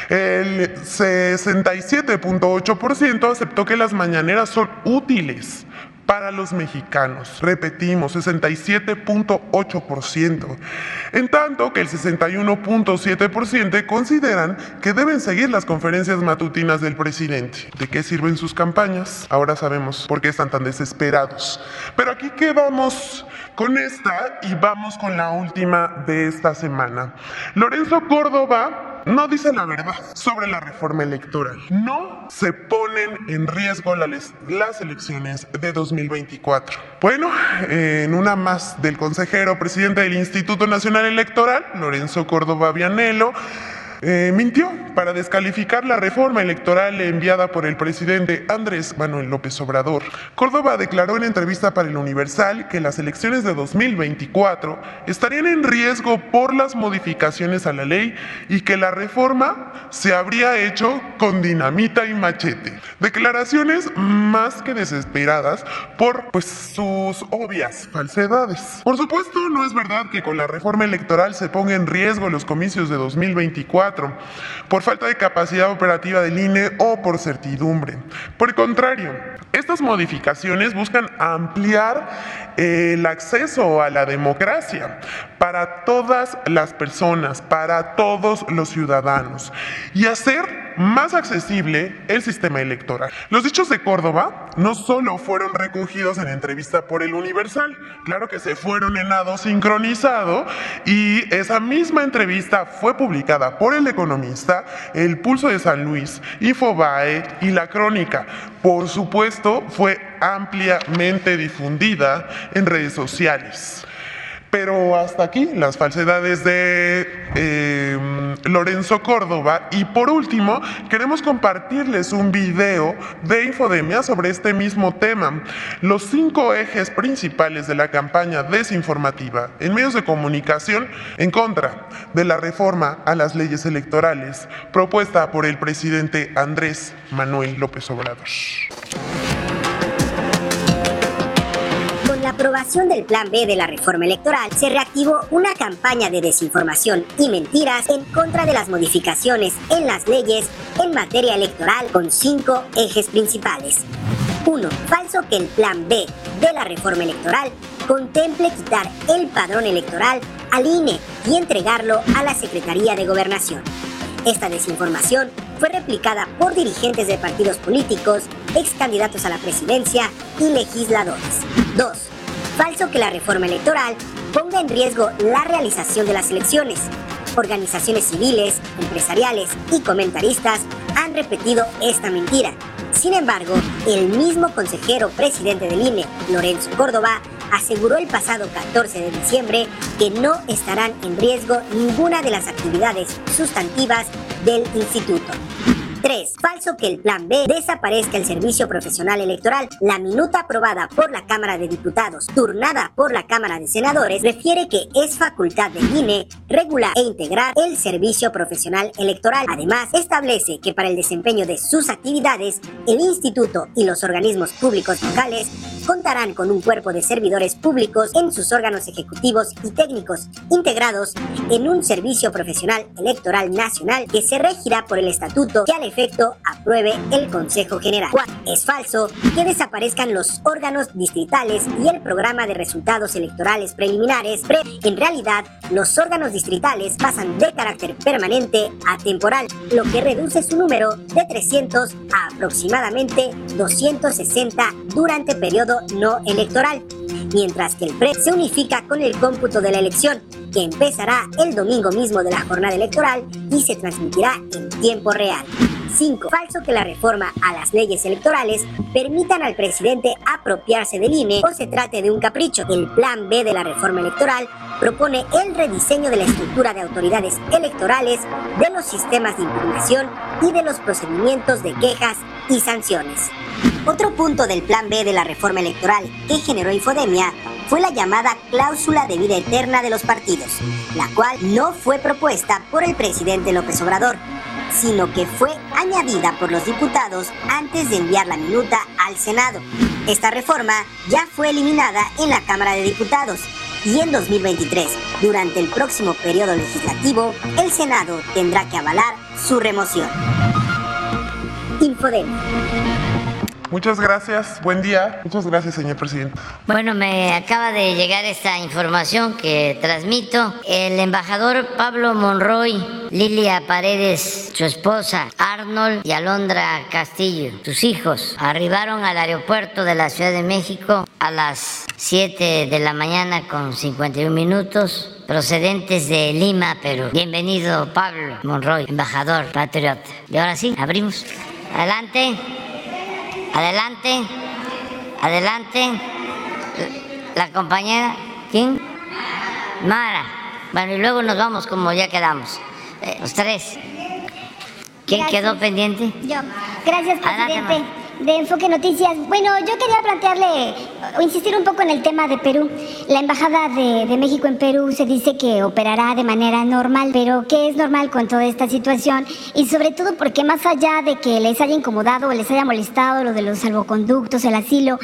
El 67.8% aceptó que las mañaneras son útiles para los mexicanos. Repetimos, 67.8%. En tanto que el 61.7% consideran que deben seguir las conferencias matutinas del presidente. ¿De qué sirven sus campañas? Ahora sabemos por qué están tan desesperados. Pero aquí quedamos con esta y vamos con la última de esta semana. Lorenzo Córdoba no dice la verdad sobre la reforma electoral. No se ponen en riesgo las elecciones de 2024. Bueno, en una más del consejero presidente del Instituto Nacional Electoral, Lorenzo Córdoba Vianelo, eh, mintió para descalificar la reforma electoral enviada por el presidente Andrés Manuel López Obrador. Córdoba declaró en entrevista para el Universal que las elecciones de 2024 estarían en riesgo por las modificaciones a la ley y que la reforma se habría hecho con dinamita y machete. Declaraciones más que desesperadas por pues, sus obvias falsedades. Por supuesto, no es verdad que con la reforma electoral se ponga en riesgo los comicios de 2024 por falta de capacidad operativa del INE o por certidumbre. Por el contrario, estas modificaciones buscan ampliar el acceso a la democracia para todas las personas, para todos los ciudadanos y hacer más accesible el sistema electoral. Los dichos de Córdoba no solo fueron recogidos en entrevista por el Universal, claro que se fueron en lado sincronizado y esa misma entrevista fue publicada por El Economista, El Pulso de San Luis, Infobae y La Crónica. Por supuesto, fue ampliamente difundida en redes sociales. Pero hasta aquí las falsedades de em, Lorenzo Córdoba. Y por último, queremos compartirles un video de Infodemia sobre este mismo tema. Los cinco ejes principales de la campaña desinformativa en medios de comunicación en contra de la reforma a las leyes electorales propuesta por el presidente Andrés Manuel López Obrador aprobación del Plan B de la reforma electoral, se reactivó una campaña de desinformación y mentiras en contra de las modificaciones en las leyes en materia electoral con cinco ejes principales. 1. Falso que el Plan B de la reforma electoral contemple quitar el padrón electoral al INE y entregarlo a la Secretaría de Gobernación. Esta desinformación fue replicada por dirigentes de partidos políticos, ex candidatos a la presidencia y legisladores. 2. Falso que la reforma electoral ponga en riesgo la realización de las elecciones. Organizaciones civiles, empresariales y comentaristas han repetido esta mentira. Sin embargo, el mismo consejero presidente del INE, Lorenzo Córdoba, aseguró el pasado 14 de diciembre que no estarán en riesgo ninguna de las actividades sustantivas del instituto. 3. Falso que el Plan B desaparezca el servicio profesional electoral. La minuta aprobada por la Cámara de Diputados, turnada por la Cámara de Senadores, refiere que es facultad del INE regular e integrar el servicio profesional electoral. Además, establece que para el desempeño de sus actividades, el instituto y los organismos públicos locales contarán con un cuerpo de servidores públicos en sus órganos ejecutivos y técnicos, integrados en un servicio profesional electoral nacional que se regirá por el estatuto que efecto apruebe el Consejo General. Es falso que desaparezcan los órganos distritales y el programa de resultados electorales preliminares. En realidad, los órganos distritales pasan de carácter permanente a temporal, lo que reduce su número de 300 a aproximadamente 260 durante periodo no electoral, mientras que el PRE se unifica con el cómputo de la elección, que empezará el domingo mismo de la jornada electoral y se transmitirá en tiempo real. 5. Falso que la reforma a las leyes electorales permitan al presidente apropiarse del INE o se trate de un capricho. El plan B de la reforma electoral propone el rediseño de la estructura de autoridades electorales, de los sistemas de impugnación y de los procedimientos de quejas y sanciones. Otro punto del plan B de la reforma electoral que generó infodemia fue la llamada cláusula de vida eterna de los partidos, la cual no fue propuesta por el presidente López Obrador, sino que fue añadida por los diputados antes de enviar la minuta al Senado. Esta reforma ya fue eliminada en la Cámara de Diputados y en 2023, durante el próximo periodo legislativo, el Senado tendrá que avalar su remoción. Infodem. Muchas gracias, buen día. Muchas gracias, señor presidente. Bueno, me acaba de llegar esta información que transmito. El embajador Pablo Monroy, Lilia Paredes, su esposa, Arnold y Alondra Castillo, sus hijos, arribaron al aeropuerto de la Ciudad de México a las 7 de la mañana con 51 minutos procedentes de Lima, Perú. Bienvenido, Pablo Monroy, embajador patriota. Y ahora sí, abrimos. Adelante. Adelante, adelante. La compañera, ¿quién? Mara. Bueno, y luego nos vamos como ya quedamos. Eh, los tres. ¿Quién quedó pendiente? Yo. Gracias, presidente de Enfoque Noticias. Bueno, yo quería plantearle o insistir un poco en el tema de Perú. La Embajada de, de, México en Perú se dice que operará de manera normal, pero ¿qué es normal con toda esta situación? Y sobre todo porque más allá de que les haya incomodado o les haya molestado lo de los salvoconductos, el asilo,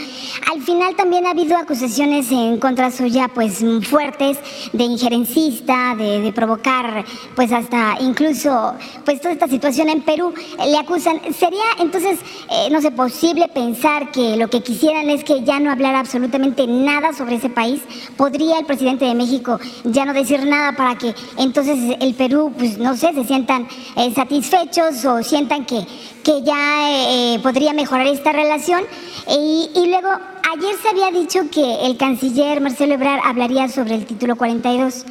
al final también ha habido acusaciones en contra suya pues fuertes de injerencista, de, de provocar pues hasta incluso pues toda esta situación en Perú. Le acusan. Sería entonces, eh, no sé, posible pensar que lo que quisieran es que ya no hablara absolutamente nada sobre ese país? ¿Podría el presidente de México ya no decir nada para que entonces el Perú, pues no sé, se sientan eh, satisfechos o sientan que, que ya eh, eh podría mejorar esta relación? Y luego Ayer se había dicho que el canciller Marcelo Ebrard hablaría sobre el título 42.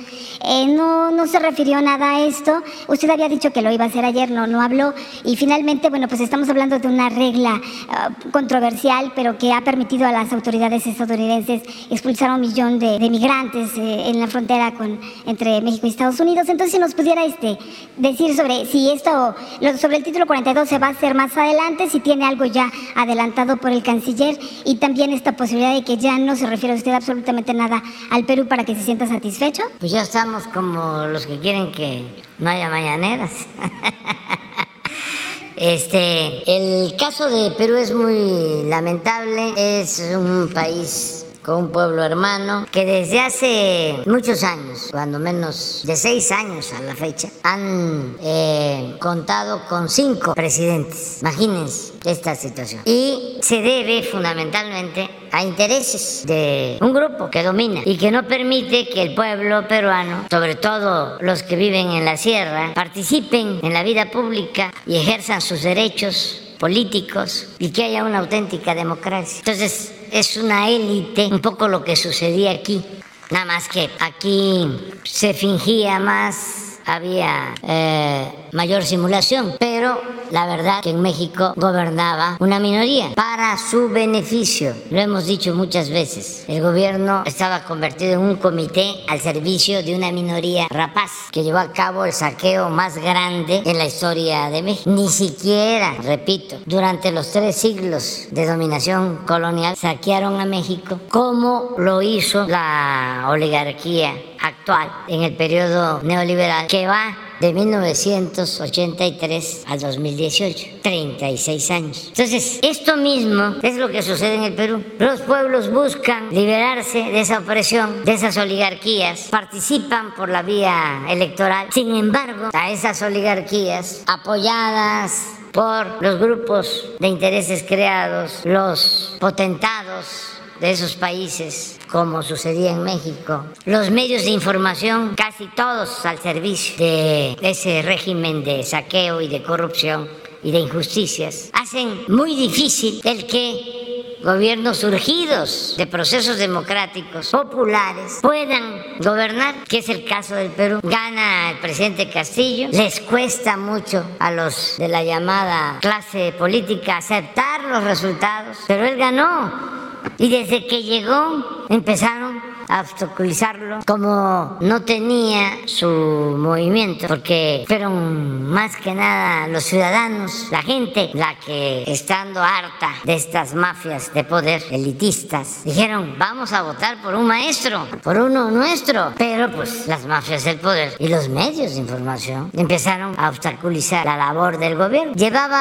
Eh, no, no se refirió nada a esto. Usted había dicho que lo iba a hacer ayer, no, no habló. Y finalmente, bueno, pues estamos hablando de una regla uh, controversial, pero que ha permitido a las autoridades estadounidenses expulsar a un millón de, migrantes eh, en la frontera con, entre México y Estados Unidos. Entonces, si nos pudiera este, decir sobre si esto, sobre el título 42 se va a hacer más adelante, si tiene algo ya adelantado por el canciller y también esta posibilidad de que ya no se refiere usted absolutamente nada al Perú para que se sienta satisfecho? Pues ya estamos como los que quieren que no haya mañaneras. Este, el caso de Perú es muy lamentable, es un país con un pueblo hermano que desde hace muchos años, cuando menos de seis años a la fecha, han eh, contado con cinco presidentes. Imagínense esta situación. Y se debe fundamentalmente a intereses de un grupo que domina y que no permite que el pueblo peruano, sobre todo los que viven en la sierra, participen en la vida pública y ejerzan sus derechos políticos y que haya una auténtica democracia. Entonces, es una élite, un poco lo que sucedía aquí. Nada más que aquí se fingía más, había eh, mayor simulación, pero la verdad que en México gobernaba una minoría para su beneficio. Lo hemos dicho muchas veces. El gobierno estaba convertido en un comité al servicio de una minoría rapaz que llevó a cabo el saqueo más grande en la historia de México. Ni siquiera, repito, durante los tres siglos de dominación colonial saquearon a México como lo hizo la oligarquía actual en el periodo neoliberal que va de 1983 al 2018, 36 años. Entonces, esto mismo es lo que sucede en el Perú. Los pueblos buscan liberarse de esa opresión, de esas oligarquías, participan por la vía electoral. Sin embargo, a esas oligarquías apoyadas por los grupos de intereses creados, los potentados de esos países, como sucedía en México. Los medios de información, casi todos al servicio de ese régimen de saqueo y de corrupción y de injusticias, hacen muy difícil el que gobiernos surgidos de procesos democráticos populares puedan gobernar, que es el caso del Perú. Gana el presidente Castillo, les cuesta mucho a los de la llamada clase política aceptar los resultados, pero él ganó y desde que llegó empezaron a obstaculizarlo como no tenía su movimiento, porque fueron más que nada los ciudadanos, la gente, la que estando harta de estas mafias de poder elitistas, dijeron, vamos a votar por un maestro, por uno nuestro, pero pues las mafias del poder y los medios de información empezaron a obstaculizar la labor del gobierno. Llevaba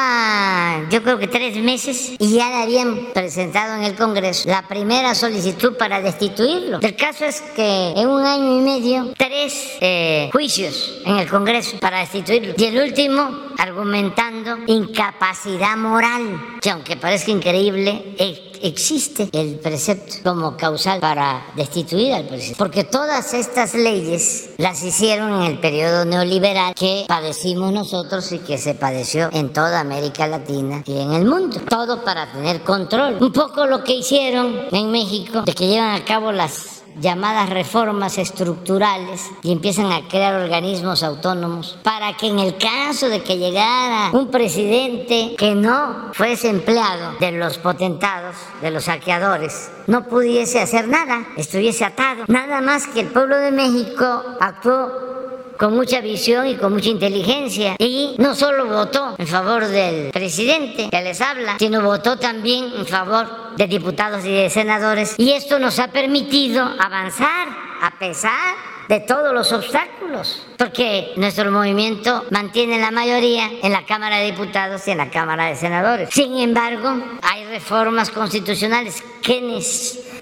yo creo que tres meses y ya le habían presentado en el Congreso la primera solicitud para destituirlo. El caso es que en un año y medio, tres eh, juicios en el Congreso para destituirlo. Y el último argumentando incapacidad moral, que aunque parezca increíble, existe el precepto como causal para destituir al presidente. Porque todas estas leyes las hicieron en el periodo neoliberal que padecimos nosotros y que se padeció en toda América Latina y en el mundo. Todo para tener control. Un poco lo que hicieron en México, de que llevan a cabo las llamadas reformas estructurales y empiezan a crear organismos autónomos para que en el caso de que llegara un presidente que no fuese empleado de los potentados, de los saqueadores, no pudiese hacer nada, estuviese atado. Nada más que el pueblo de México actuó con mucha visión y con mucha inteligencia. Y no solo votó en favor del presidente que les habla, sino votó también en favor de diputados y de senadores. Y esto nos ha permitido avanzar a pesar de todos los obstáculos, porque nuestro movimiento mantiene la mayoría en la Cámara de Diputados y en la Cámara de Senadores. Sin embargo, hay reformas constitucionales que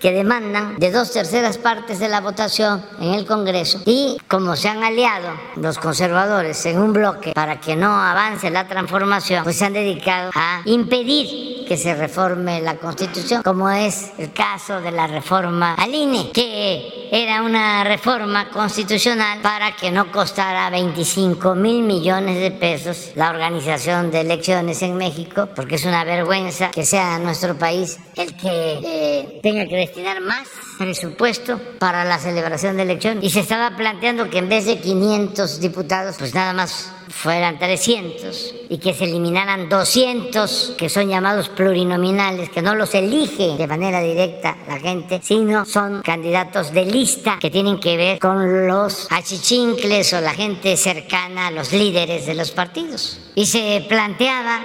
que demandan de dos terceras partes de la votación en el Congreso. Y como se han aliado los conservadores en un bloque para que no avance la transformación, pues se han dedicado a impedir que se reforme la Constitución, como es el caso de la reforma al INE, que era una reforma constitucional para que no costara 25 mil millones de pesos la organización de elecciones en México, porque es una vergüenza que sea nuestro país el que eh, tenga que destinar más presupuesto para la celebración de elecciones. Y se estaba planteando que en vez de 500 diputados, pues nada más fueran 300 y que se eliminaran 200 que son llamados plurinominales, que no los elige de manera directa la gente, sino son candidatos de lista que tienen que ver con los achichincles o la gente cercana a los líderes de los partidos. Y se planteaba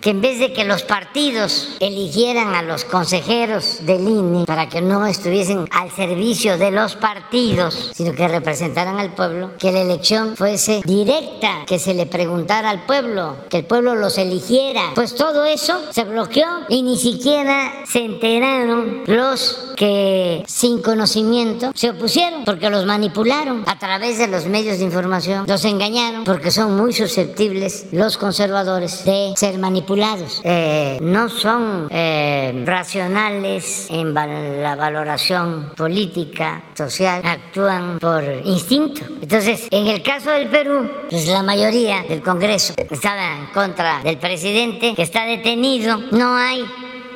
que en vez de que los partidos eligieran a los consejeros del INE para que no estuviesen al servicio de los partidos, sino que representaran al pueblo, que la elección fuese directa, que se le preguntara al pueblo, que el pueblo los eligiera. Pues todo eso se bloqueó y ni siquiera se enteraron los que sin conocimiento se opusieron porque los manipularon a través de los medios de información, los engañaron porque son muy susceptibles los conservadores de ser manipulados eh, no son eh, racionales en la valoración política, social, actúan por instinto. Entonces, en el caso del Perú, pues la mayoría del Congreso estaba en contra del presidente que está detenido, no hay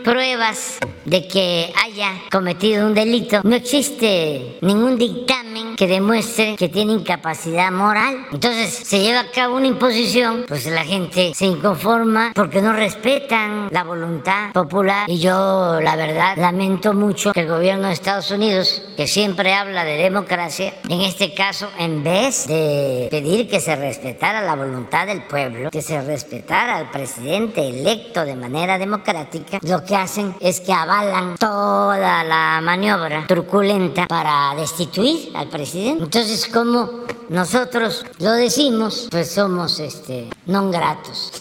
pruebas de que haya cometido un delito, no existe ningún dictamen que demuestre que tiene incapacidad moral. Entonces se lleva a cabo una imposición, pues la gente se inconforma porque no respetan la voluntad popular y yo la verdad lamento mucho que el gobierno de Estados Unidos, que siempre habla de democracia, en este caso en vez de pedir que se respetara la voluntad del pueblo, que se respetara al presidente electo de manera democrática, lo que hacen es que avalan avalan toda la maniobra truculenta para destituir al presidente. Entonces, como nosotros lo decimos, pues somos este, non gratos.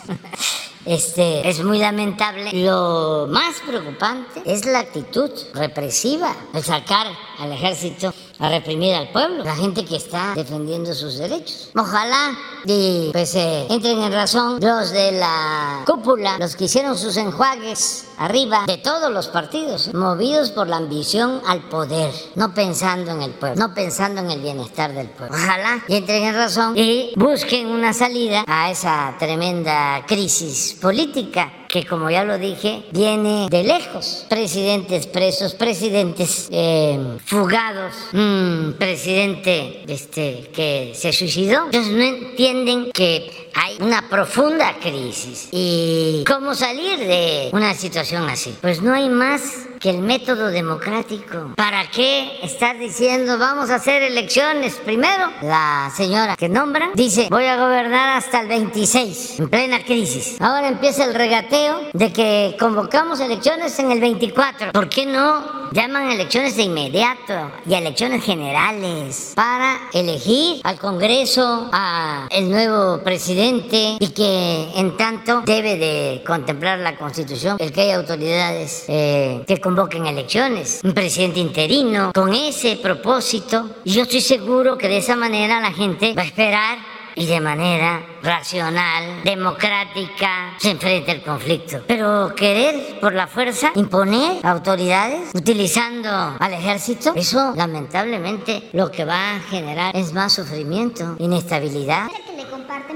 Este, es muy lamentable. Lo más preocupante es la actitud represiva, el sacar al ejército a reprimir al pueblo, la gente que está defendiendo sus derechos. Ojalá y pues eh, entren en razón los de la cúpula, los que hicieron sus enjuagues arriba de todos los partidos, movidos por la ambición al poder, no pensando en el pueblo, no pensando en el bienestar del pueblo. Ojalá y entren en razón y busquen una salida a esa tremenda crisis política que como ya lo dije, viene de lejos. Presidentes presos, presidentes eh, fugados, un presidente este, que se suicidó. Ellos no entienden que hay una profunda crisis. ¿Y cómo salir de una situación así? Pues no hay más que el método democrático. ¿Para qué estar diciendo vamos a hacer elecciones? Primero, la señora que nombra dice voy a gobernar hasta el 26, en plena crisis. Ahora empieza el regateo de que convocamos elecciones en el 24. ¿Por qué no llaman elecciones de inmediato y elecciones generales para elegir al Congreso, a el nuevo presidente y que en tanto debe de contemplar la Constitución el que haya autoridades eh, que convoquen elecciones, un presidente interino, con ese propósito. Yo estoy seguro que de esa manera la gente va a esperar y de manera racional, democrática, se enfrenta al conflicto. Pero querer por la fuerza imponer autoridades utilizando al ejército, eso lamentablemente lo que va a generar es más sufrimiento, inestabilidad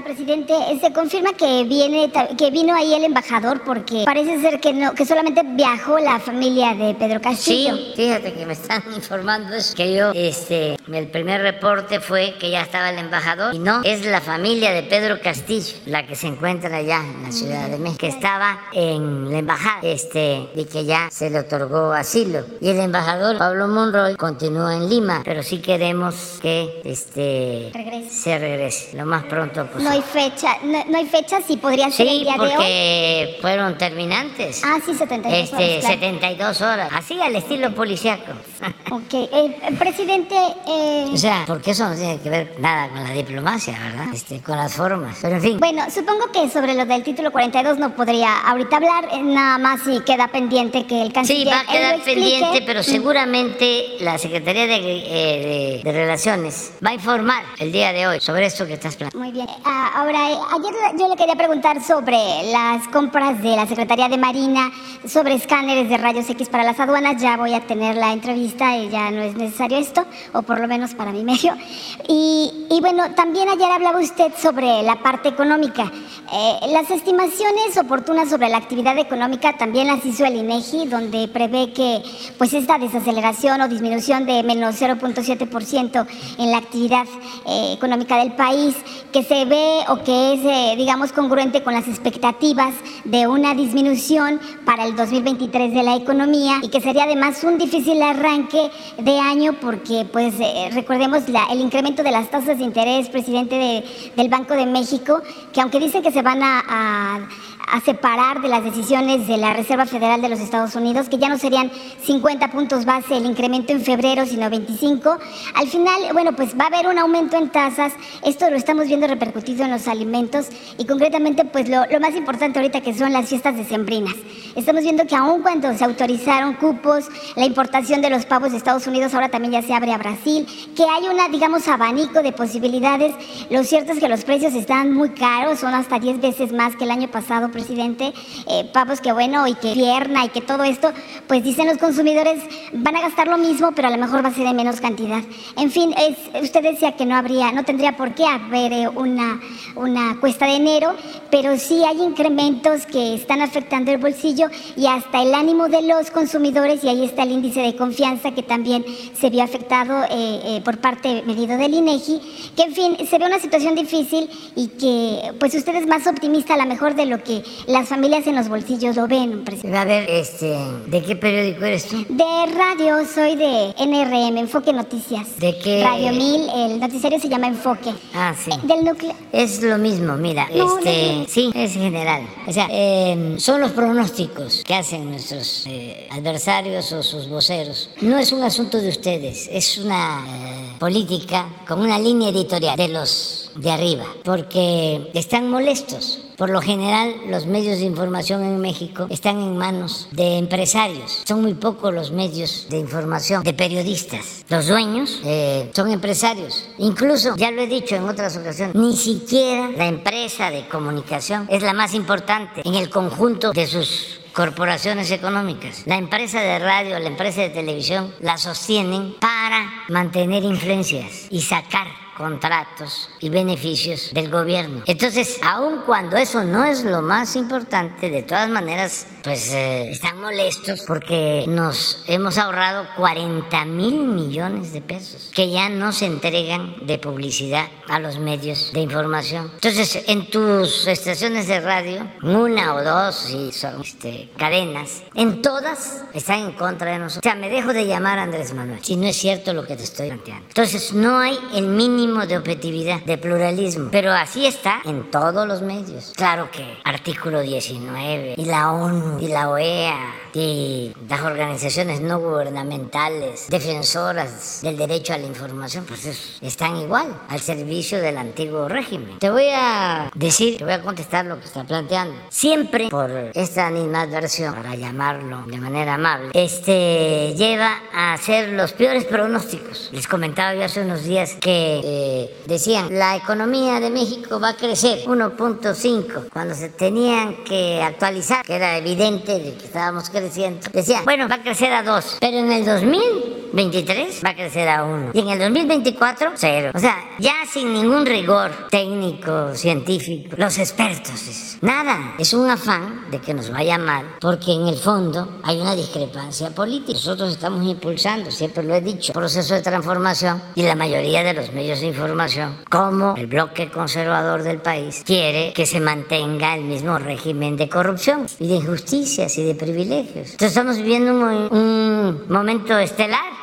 presidente. Se confirma que viene que vino ahí el embajador porque parece ser que no que solamente viajó la familia de Pedro Castillo. Sí, fíjate que me están informando es que yo este el primer reporte fue que ya estaba el embajador y no, es la familia de Pedro Castillo la que se encuentra allá en la Ciudad de México, que estaba en la embajada este y que ya se le otorgó asilo. Y el embajador Pablo Monroy continúa en Lima, pero sí queremos que este se regrese lo más pronto no hay fecha, no, hay fecha si podría ser el día de hoy. porque fueron terminantes. Ah, sí, 72 este, horas. 72 horas. Así al estilo policiaco. Ok. Eh, presidente. Eh... O sea, porque eso no tiene que ver nada con la diplomacia, ¿verdad? Este, con las formas. Pero en fin. Bueno, supongo que sobre lo del título 42 no podría ahorita hablar, eh, nada más si queda pendiente que el canciller. Sí, va a quedar pendiente, pero mm. seguramente la Secretaría de, eh, de, de, Relaciones va a informar el día de hoy sobre esto que estás planteando. Muy bien. Ah, ahora, ayer yo le quería preguntar sobre las compras de la Secretaría de Marina, sobre escáneres de rayos X para las aduanas. Ya voy a tener la entrevista y ya no es necesario esto, o por lo menos para mi medio. Y, y bueno, también ayer hablaba usted sobre la parte económica. Eh, las estimaciones oportunas sobre la actividad económica también las hizo el INEGI, donde prevé que pues esta desaceleración o disminución de menos 0.7% en la actividad eh, económica del país, que se ve o que es, eh, digamos, congruente con las expectativas de una disminución para el 2023 de la economía y que sería además un difícil arranque de año porque, pues, recordemos la, el incremento de las tasas de interés, presidente de, del Banco de México, que aunque dicen que se van a, a, separar de las decisiones de la Reserva Federal de los Estados Unidos, que ya no serían 50 puntos base el incremento en febrero, sino 25. Al final, bueno, pues va a haber un aumento en tasas. Esto lo estamos viendo repercutido en los alimentos y concretamente, pues lo, lo más importante ahorita que son las fiestas decembrinas. Estamos viendo que aun cuando se autorizaron cupos, la importación de los pavos de Estados Unidos ahora también ya se abre a Brasil, que hay una, digamos, abanico de posibilidades. Lo cierto es que los precios están muy caros, son hasta 10 veces más que el año pasado, presidente. Eh, pavos que bueno y que pierna y que todo esto, pues dicen los consumidores van a gastar lo mismo, pero a lo mejor va a ser en menos cantidad. En fin, usted decía que no habría, no tendría por qué haber eh, una, una cuesta de enero, pero sí hay incrementos que están afectando el bolsillo y hasta el ánimo de los consumidores y ahí está el índice de confianza que también se vio afectado eh, por parte medido del INEGI, que en fin se ve una situación difícil y que pues usted es más optimista a lo mejor de lo que que las familias en los bolsillos lo ven, presidente. A ver, este, ¿de qué periódico eres tú? De radio, soy de NRM, Enfoque Noticias. ¿De qué? Radio 1000, el noticiario se llama Enfoque. Ah, sí. Eh, Del núcleo. Es lo mismo, mira, No, este, no, no. sí, es general. O sea, eh, son los pronósticos que hacen nuestros eh, adversarios o sus voceros. No es un asunto de ustedes, es una eh, política con una línea editorial de los de arriba, porque están molestos. Por lo general, los medios de información en México están en manos de empresarios. Son muy pocos los medios de información, de periodistas. Los dueños eh, son empresarios. Incluso, ya lo he dicho en otras ocasiones, ni siquiera la empresa de comunicación es la más importante en el conjunto de sus corporaciones económicas. La empresa de radio, la empresa de televisión la sostienen para mantener influencias y sacar contratos y beneficios del gobierno. Entonces, aun cuando eso no es lo más importante, de todas maneras, pues eh, están molestos porque nos hemos ahorrado 40 mil millones de pesos que ya no se entregan de publicidad a los medios de información. Entonces, en tus estaciones de radio, una o dos, si son este, cadenas, en todas están en contra de nosotros. O sea, me dejo de llamar Andrés Manuel, si no es cierto lo que te estoy planteando. Entonces, no hay el mínimo de objetividad, de pluralismo, pero así está en todos los medios. Claro que artículo 19 y la ONU y la OEA y las organizaciones no gubernamentales, defensoras del derecho a la información, pues es- están igual al servicio del antiguo régimen. Te voy a decir, te voy a contestar lo que está planteando. Siempre por esta animadversión, para llamarlo de manera amable, este lleva a hacer los peores pronósticos. Les comentaba yo hace unos días que decían la economía de México va a crecer 1.5 cuando se tenían que actualizar, que era evidente de que estábamos creciendo. Decían, bueno, va a crecer a 2, pero en el 2023 va a crecer a 1 y en el 2024 cero. O sea, ya sin ningún rigor técnico, científico, los expertos, es- nada, es un afán de que nos vaya mal, porque en el fondo hay una discrepancia política. Nosotros estamos impulsando, siempre lo he dicho, proceso de transformación y la mayoría de los medios de información, como el bloque conservador del país, quiere que se mantenga el mismo régimen de corrupción y de injusticias y de privilegios. Entonces estamos viviendo un, un momento estelar.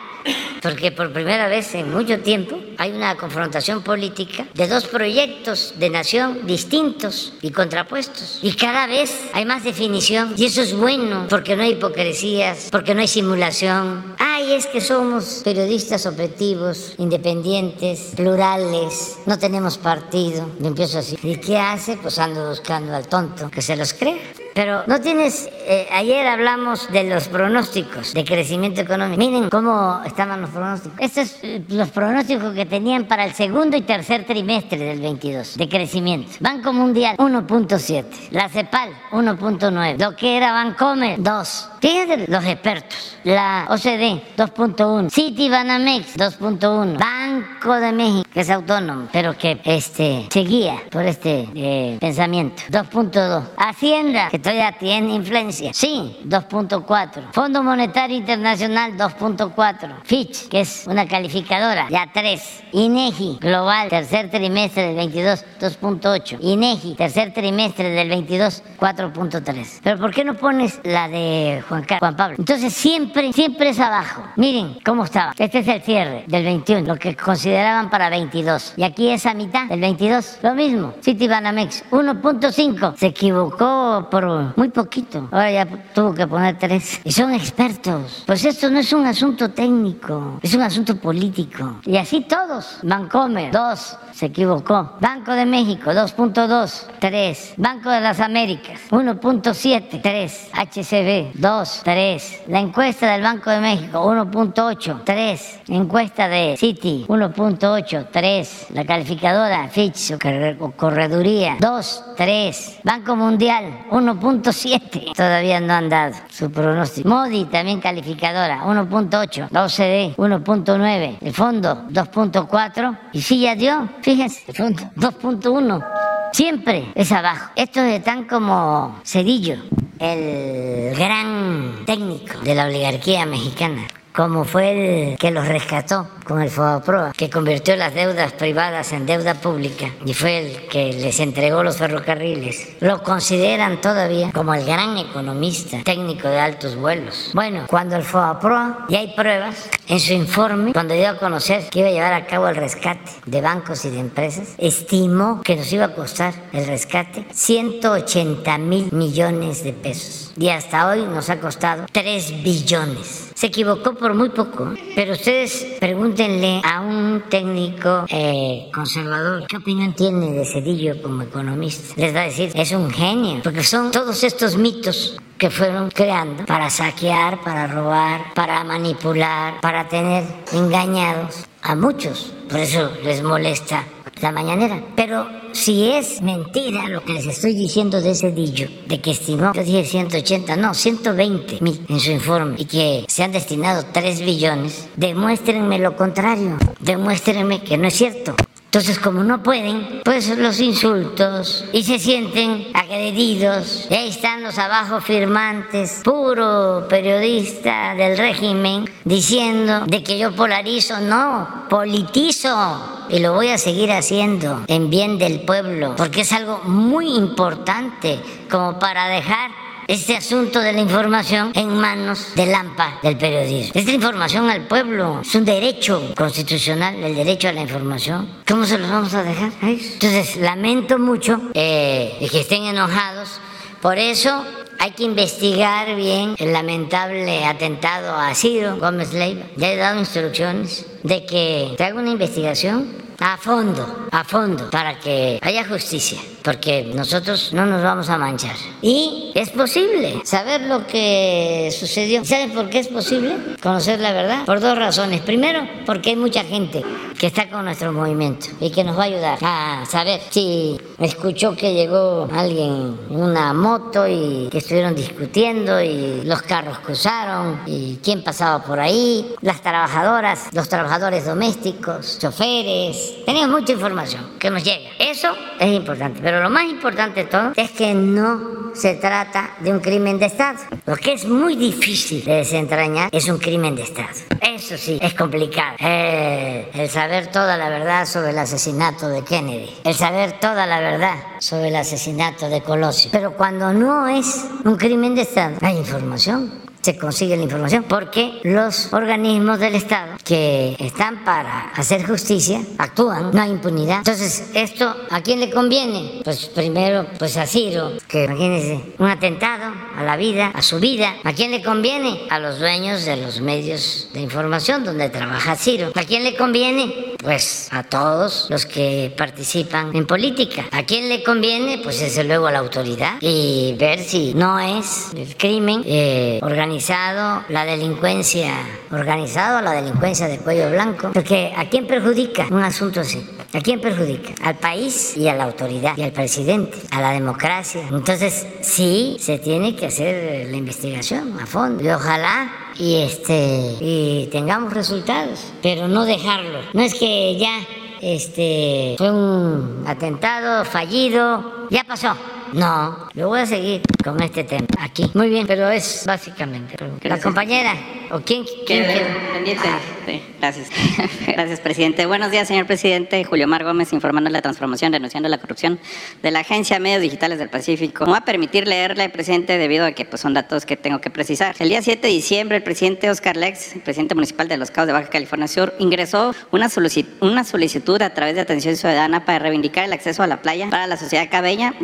Porque por primera vez en mucho tiempo hay una confrontación política de dos proyectos de nación distintos y contrapuestos. Y cada vez hay más definición. Y eso es bueno, porque no hay hipocresías, porque no hay simulación. Ay, es que somos periodistas objetivos, independientes, plurales, no tenemos partido. Y empiezo así. ¿Y qué hace? Pues ando buscando al tonto que se los crea. Pero no tienes, eh, ayer hablamos de los pronósticos de crecimiento económico. Miren cómo estaban los pronósticos. Estos eh, los pronósticos que tenían para el segundo y tercer trimestre del 22 de crecimiento. Banco Mundial 1.7, la CEPAL 1.9, lo que era Bancomer 2. Fíjense los expertos. La OCDE 2.1, Citibanamex 2.1, Banco de México que es autónomo, pero que este seguía por este eh, pensamiento 2.2. Hacienda que todavía tiene influencia, sí 2.4. Fondo Monetario Internacional 2.4. Fitch que es una calificadora ya 3. INEGI Global tercer trimestre del 22 2.8. INEGI tercer trimestre del 22 4.3. Pero ¿por qué no pones la de Juan, Juan Pablo? Entonces siempre, siempre es abajo. Miren cómo estaba. Este es el cierre del 21, lo que consideraban para 22. Y aquí es a mitad del 22. Lo mismo. Citibanamex 1.5. Se equivocó por muy poquito. Ahora ya tuvo que poner 3. Y son expertos. Pues esto no es un asunto técnico, es un asunto político. Y así todos. Bancomer 2. Se equivocó. Banco de México 2.2. 3. Banco de las Américas 1.7. 3. HCB 2. 3. La encuesta del Banco de México 1.8. 3. Encuesta de Citi 1.8. 3. La calificadora Fitch o corre- o correduría 2. 3. Banco Mundial 1.7. Todavía no han dado su pronóstico. Modi también calificadora 1.8. La OCDE 1.9. El fondo 2.4. Y sí ya dio. Fíjense, el fondo 2.1. Siempre es abajo. Estos están como Cedillo, el gran técnico de la oligarquía mexicana. Como fue el que los rescató con el FOBAPROA, que convirtió las deudas privadas en deuda pública y fue el que les entregó los ferrocarriles, lo consideran todavía como el gran economista técnico de altos vuelos. Bueno, cuando el FOBAPROA, y hay pruebas, en su informe, cuando dio a conocer que iba a llevar a cabo el rescate de bancos y de empresas, estimó que nos iba a costar el rescate 180 mil millones de pesos. Y hasta hoy nos ha costado 3 billones. Se equivocó por muy poco, pero ustedes pregúntenle a un técnico eh, conservador qué opinión tiene de Cedillo como economista. Les va a decir, es un genio, porque son todos estos mitos que fueron creando para saquear, para robar, para manipular, para tener engañados a muchos. Por eso les molesta la mañanera. Pero si es mentira lo que les estoy diciendo de ese dicho, de que estimó, yo dije 180, no, 120 mil en su informe y que se han destinado 3 billones, demuéstrenme lo contrario, demuéstrenme que no es cierto. Entonces, como no pueden, pues los insultos y se sienten agredidos. Y ahí están los abajo firmantes, puro periodista del régimen, diciendo de que yo polarizo. No, politizo. Y lo voy a seguir haciendo en bien del pueblo, porque es algo muy importante como para dejar este asunto de la información en manos del AMPA, del periodismo. Es la información al pueblo, es un derecho constitucional, el derecho a la información. ¿Cómo se los vamos a dejar? Entonces, lamento mucho eh, que estén enojados. Por eso hay que investigar bien el lamentable atentado a Ciro Gómez Leiva. Ya he dado instrucciones de que se haga una investigación a fondo, a fondo, para que haya justicia, porque nosotros no nos vamos a manchar. Y es posible saber lo que sucedió. ¿Saben por qué es posible conocer la verdad? Por dos razones. Primero, porque hay mucha gente que está con nuestro movimiento y que nos va a ayudar a saber si escuchó que llegó alguien en una moto y que estuvieron discutiendo y los carros cruzaron y quién pasaba por ahí, las trabajadoras, los trabajadores domésticos, choferes, tenemos mucha información que nos llega. Eso es importante. Pero lo más importante de todo es que no se trata de un crimen de Estado. Lo que es muy difícil de desentrañar es un crimen de Estado. Eso sí, es complicado. Eh, el saber toda la verdad sobre el asesinato de Kennedy. El saber toda la verdad sobre el asesinato de Colosio. Pero cuando no es un crimen de Estado, hay información se consigue la información, porque los organismos del Estado que están para hacer justicia actúan, no hay impunidad. Entonces, ¿esto a quién le conviene? Pues primero, pues a Ciro, que imagínense, un atentado a la vida, a su vida. ¿A quién le conviene? A los dueños de los medios de información donde trabaja Ciro. ¿A quién le conviene? Pues a todos los que participan en política. ¿A quién le conviene? Pues desde luego a la autoridad y ver si no es el crimen eh, organizado la delincuencia organizada, la delincuencia de cuello blanco. Porque ¿a quién perjudica un asunto así? ¿A quién perjudica? Al país y a la autoridad y al presidente, a la democracia. Entonces, sí, se tiene que hacer la investigación a fondo. Y ojalá y este y tengamos resultados, pero no dejarlo. No es que ya este fue un atentado fallido, ya pasó. No, yo voy a seguir con este tema aquí. Muy bien, pero es básicamente. La compañera, ¿o quién, quién Pendiente. Sí, gracias. gracias, presidente. Buenos días, señor presidente. Julio Mar Gómez informando de la transformación, denunciando la corrupción de la Agencia Medios Digitales del Pacífico. Me voy a permitir leerle, presidente, debido a que pues, son datos que tengo que precisar. El día 7 de diciembre, el presidente Oscar Lex, presidente municipal de Los Cabos de Baja California Sur, ingresó una solicitud, una solicitud a través de Atención Ciudadana para reivindicar el acceso a la playa para la sociedad cabeña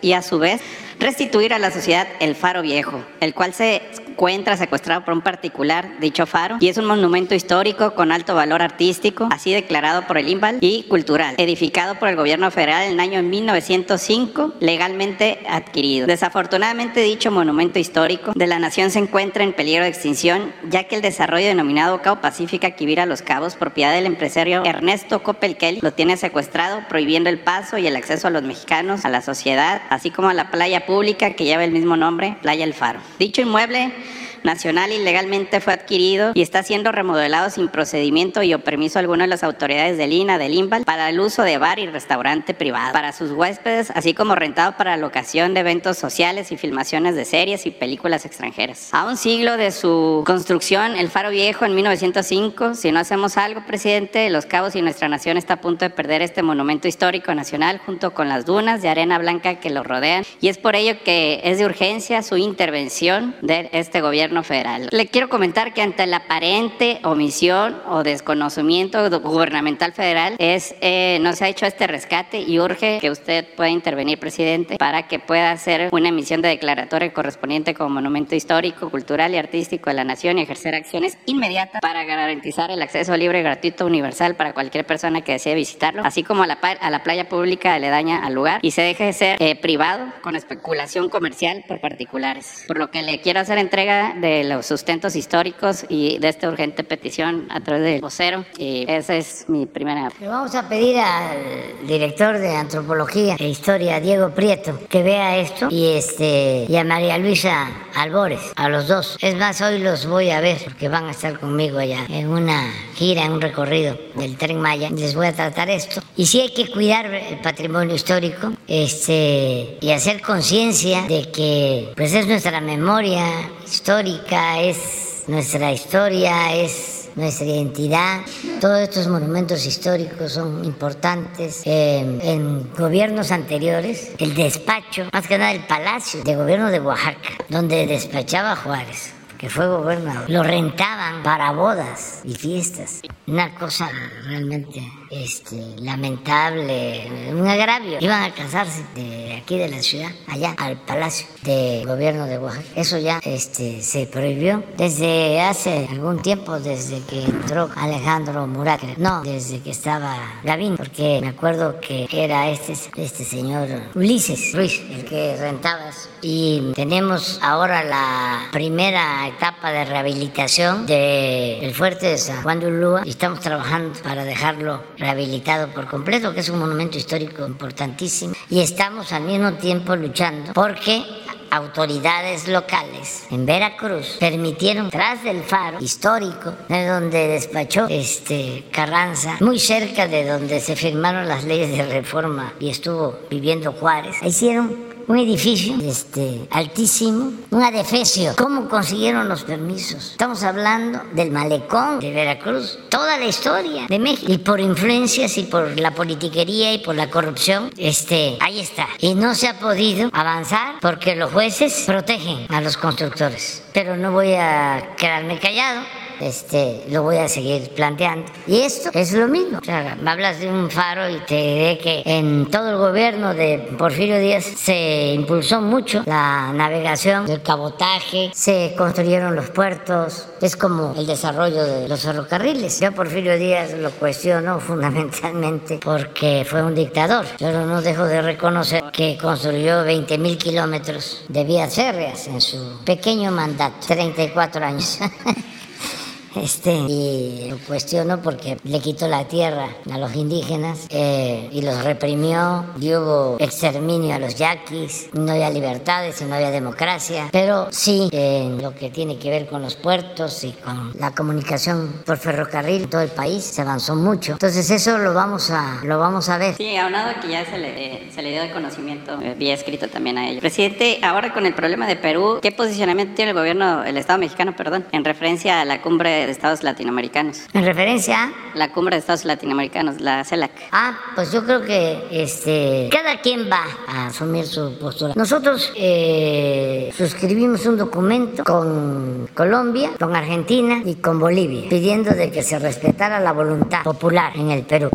y a su vez restituir a la sociedad el faro viejo, el cual se encuentra secuestrado por un particular dicho faro y es un monumento histórico con alto valor artístico, así declarado por el INVAL y cultural, edificado por el gobierno federal en el año 1905, legalmente adquirido. Desafortunadamente dicho monumento histórico de la nación se encuentra en peligro de extinción, ya que el desarrollo denominado Cabo Pacífica Quivira Los Cabos, propiedad del empresario Ernesto Coppel Kelly, lo tiene secuestrado, prohibiendo el paso y el acceso a los mexicanos, a la sociedad, así como a la playa pública que lleva el mismo nombre, Playa El Faro. Dicho inmueble nacional ilegalmente fue adquirido y está siendo remodelado sin procedimiento y o permiso alguno de las autoridades del INA, del INVAL, para el uso de bar y restaurante privado para sus huéspedes, así como rentado para la ocasión de eventos sociales y filmaciones de series y películas extranjeras. A un siglo de su construcción, el Faro Viejo en 1905, si no hacemos algo, presidente, Los Cabos y nuestra nación está a punto de perder este monumento histórico nacional junto con las dunas de arena blanca que lo rodean y es por ello que es de urgencia su intervención de este gobierno federal. Le quiero comentar que ante la aparente omisión o desconocimiento gubernamental federal es, eh, no se ha hecho este rescate y urge que usted pueda intervenir, presidente, para que pueda hacer una emisión de declaratoria correspondiente como monumento histórico, cultural y artístico de la nación y ejercer acciones inmediatas para garantizar el acceso libre, gratuito, universal para cualquier persona que desee visitarlo, así como a la, a la playa pública aledaña al lugar y se deje de ser eh, privado con especulación comercial por particulares. Por lo que le quiero hacer entrega de los sustentos históricos y de esta urgente petición a través del vocero y esa es mi primera. Le vamos a pedir al director de antropología e historia, Diego Prieto, que vea esto y este y a María Luisa Albores, a los dos. Es más, hoy los voy a ver porque van a estar conmigo allá en una gira, en un recorrido del tren Maya. Les voy a tratar esto. Y sí hay que cuidar el patrimonio histórico este, y hacer conciencia de que pues es nuestra memoria histórica, es nuestra historia, es nuestra identidad. Todos estos monumentos históricos son importantes. Eh, en gobiernos anteriores, el despacho, más que nada el palacio de gobierno de Oaxaca, donde despachaba Juárez que fue gobernador, lo rentaban para bodas y fiestas. Una cosa realmente este, lamentable, un agravio. Iban a casarse de aquí de la ciudad, allá al Palacio de Gobierno de Oaxaca. Eso ya este, se prohibió desde hace algún tiempo, desde que entró Alejandro Murat. No, desde que estaba Gavín, porque me acuerdo que era este, este señor Ulises Ruiz el que rentaba eso. Y tenemos ahora la primera etapa de rehabilitación del fuerte de San Juan de Ulúa y estamos trabajando para dejarlo rehabilitado por completo, que es un monumento histórico importantísimo. Y estamos al mismo tiempo luchando porque autoridades locales en Veracruz permitieron tras del faro histórico de donde despachó este Carranza, muy cerca de donde se firmaron las leyes de reforma y estuvo viviendo Juárez, hicieron un edificio este, altísimo, un adefesio. ¿Cómo consiguieron los permisos? Estamos hablando del malecón de Veracruz, toda la historia de México. Y por influencias y por la politiquería y por la corrupción, este, ahí está. Y no se ha podido avanzar porque los jueces protegen a los constructores. Pero no voy a quedarme callado este, lo voy a seguir planteando. Y esto es lo mismo. O sea, hablas de un faro y te diré que en todo el gobierno de Porfirio Díaz se impulsó mucho la navegación, el cabotaje, se construyeron los puertos, es como el desarrollo de los ferrocarriles. Yo Porfirio Díaz lo cuestiono fundamentalmente porque fue un dictador, pero no dejo de reconocer que construyó 20 mil kilómetros de vías férreas en su pequeño mandato, 34 años. Este, y lo cuestiono porque le quitó la tierra a los indígenas eh, y los reprimió, y hubo exterminio a los yaquis, no había libertades y no había democracia, pero sí en lo que tiene que ver con los puertos y con la comunicación por ferrocarril todo el país se avanzó mucho. Entonces eso lo vamos a, lo vamos a ver. Sí, aunado que ya se le, se le dio de conocimiento, eh, escrito también a ellos. Presidente, ahora con el problema de Perú, ¿qué posicionamiento tiene el gobierno, el Estado mexicano, perdón, en referencia a la cumbre de Estados Latinoamericanos. ¿En referencia a? La Cumbre de Estados Latinoamericanos, la CELAC. Ah, pues yo creo que este, cada quien va a asumir su postura. Nosotros eh, suscribimos un documento con Colombia, con Argentina y con Bolivia, pidiendo de que se respetara la voluntad popular en el Perú.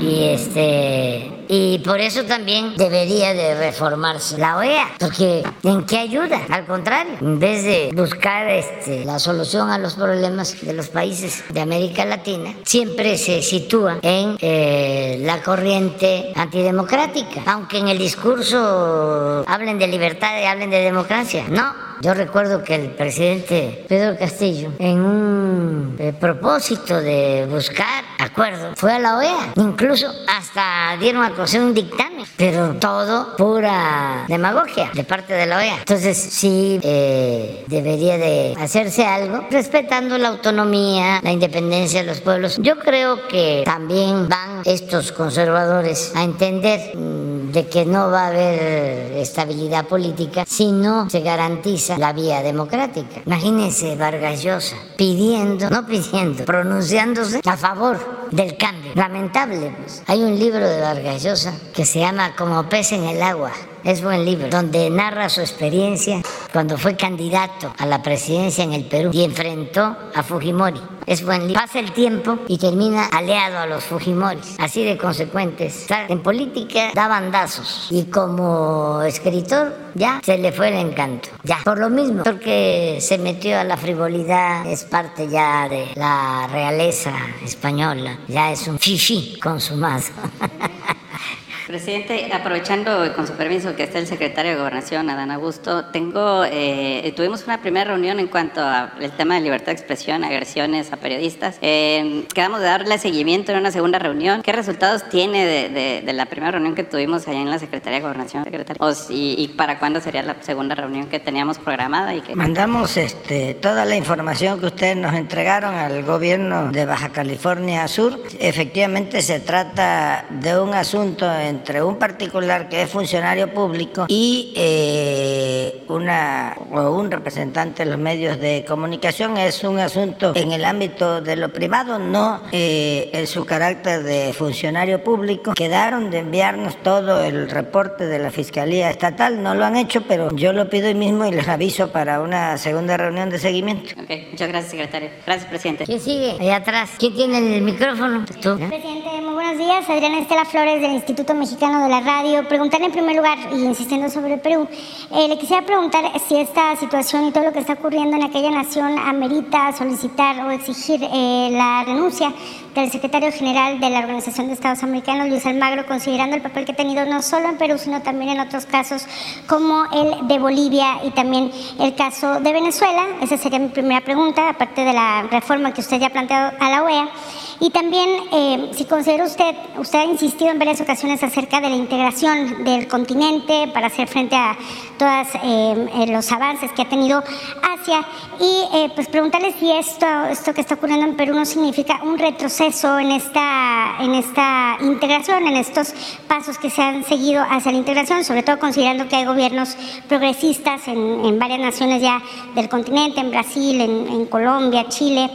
Y este y por eso también debería de reformarse la OEA, porque ¿en qué ayuda? Al contrario, en vez de buscar este, la solución a los problemas de los países de América Latina, siempre se sitúa en eh, la corriente antidemocrática, aunque en el discurso hablen de libertad y hablen de democracia. No, Yo recuerdo que el presidente Pedro Castillo, en un eh, propósito de buscar acuerdo, fue a la OEA. Incluso hasta dieron a conocer un dictamen, pero todo pura demagogia de parte de la OEA. Entonces sí eh, debería de hacerse algo respetando la autonomía, la independencia de los pueblos. Yo creo que también van estos conservadores a entender mm, de que no va a haber estabilidad política si no se garantiza la vía democrática. Imagínense Vargas Llosa pidiendo, no pidiendo, pronunciándose a favor del cambio. Lamentable, pues. Hay un libro de Vargas Llosa que se llama Como pez en el agua. Es buen libro, donde narra su experiencia cuando fue candidato a la presidencia en el Perú y enfrentó a Fujimori. Es buen libro. Pasa el tiempo y termina aliado a los Fujimoris. Así de consecuentes. En política da bandazos y como escritor ya se le fue el encanto. Ya, por lo mismo, porque se metió a la frivolidad, es parte ya de la realeza española. Ya es un fifi consumado. Presidente, aprovechando con su permiso que está el secretario de Gobernación, Adán Augusto, tengo, eh, tuvimos una primera reunión en cuanto al tema de libertad de expresión, agresiones a periodistas. Eh, quedamos de darle seguimiento en una segunda reunión. ¿Qué resultados tiene de, la primera reunión que tuvimos allá en la Secretaría de Gobernación, secretario? y, para cuándo sería la segunda reunión que teníamos programada? Y que... Mandamos este, toda la información que ustedes nos entregaron al gobierno de Baja California Sur. Efectivamente se trata de un asunto en entre un particular que es funcionario público y eh, una o un representante de los medios de comunicación es un asunto en el ámbito de lo privado, no eh, en su carácter de funcionario público. Quedaron de enviarnos todo el reporte de la Fiscalía Estatal, no lo han hecho, pero yo lo pido hoy mismo y les aviso para una segunda reunión de seguimiento. muchas gracias, secretario. Gracias, presidente. ¿Quién sigue? Allá atrás. ¿Quién tiene el micrófono? ¿Tú? Presidente, muy buenos días. Adriana Estela Flores del Instituto Mexicano Mexicano de la Radio. Preguntarle en primer lugar, y insistiendo sobre el Perú, eh, le quisiera preguntar si esta situación y todo lo que está ocurriendo en aquella nación amerita solicitar o exigir eh, la renuncia del secretario general de la Organización de Estados Americanos, Luis Almagro, considerando el papel que ha tenido no solo en Perú, sino también en otros casos como el de Bolivia y también el caso de Venezuela. Esa sería mi primera pregunta, aparte de la reforma que usted ya ha planteado a la OEA. Y también, eh, si considera usted, usted ha insistido en varias ocasiones acerca de la integración del continente para hacer frente a todos eh, los avances que ha tenido Asia. Y eh, pues preguntarle si esto, esto que está ocurriendo en Perú no significa un retroceso en esta, en esta integración, en estos pasos que se han seguido hacia la integración, sobre todo considerando que hay gobiernos progresistas en, en varias naciones ya del continente, en Brasil, en Colombia, Chile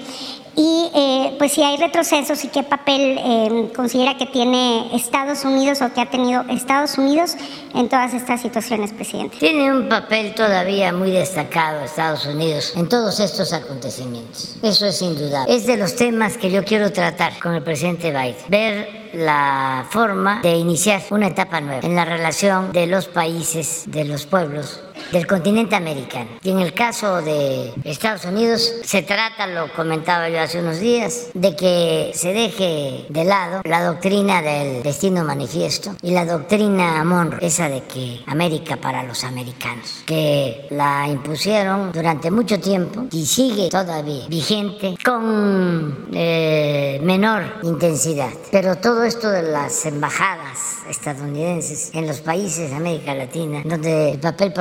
y eh, pues si hay retrocesos y qué papel eh, considera que tiene Estados Unidos o que ha tenido Estados Unidos en todas estas situaciones, presidente. Tiene un papel todavía muy destacado Estados Unidos en todos estos acontecimientos. Eso es indudable. Es de los temas que yo quiero tratar con el presidente Biden. Ver la forma de iniciar una etapa nueva en la relación de los países, de los pueblos del continente americano. Y en el caso de Estados Unidos se trata, lo comentaba yo hace unos días, de que se deje de lado la doctrina del destino manifiesto y la doctrina Monroe, esa de que América para los americanos, que la impusieron durante mucho tiempo y sigue todavía vigente con eh, menor intensidad. Pero todo esto de las embajadas estadounidenses en los países de América Latina, donde el papel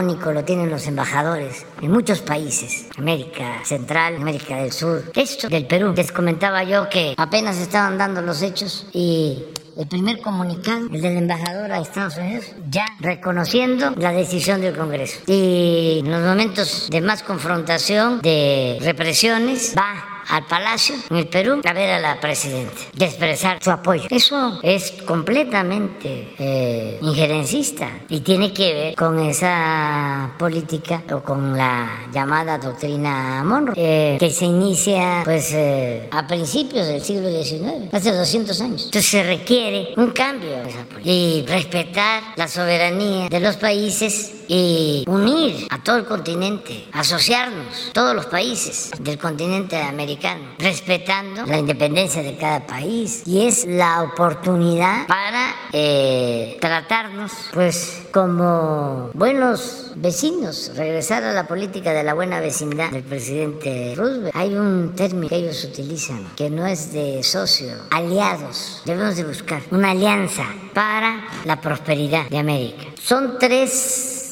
lo tienen los embajadores en muchos países, América Central, América del Sur. Esto del Perú, les comentaba yo que apenas estaban dando los hechos y el primer comunicado, el del embajador a Estados Unidos, ya reconociendo la decisión del Congreso. Y en los momentos de más confrontación, de represiones, va al Palacio en el Perú a ver a la presidenta, de expresar su apoyo. Eso es completamente eh, injerencista y tiene que ver con esa política o con la llamada doctrina Monroe, eh, que se inicia pues eh, a principios del siglo XIX, hace 200 años. Entonces se requiere un cambio y respetar la soberanía de los países y unir a todo el continente, asociarnos, todos los países del continente americano, respetando la independencia de cada país. Y es la oportunidad para eh, tratarnos pues como buenos vecinos, regresar a la política de la buena vecindad del presidente Roosevelt. Hay un término que ellos utilizan que no es de socio, aliados. Debemos de buscar una alianza para la prosperidad de América. Son tres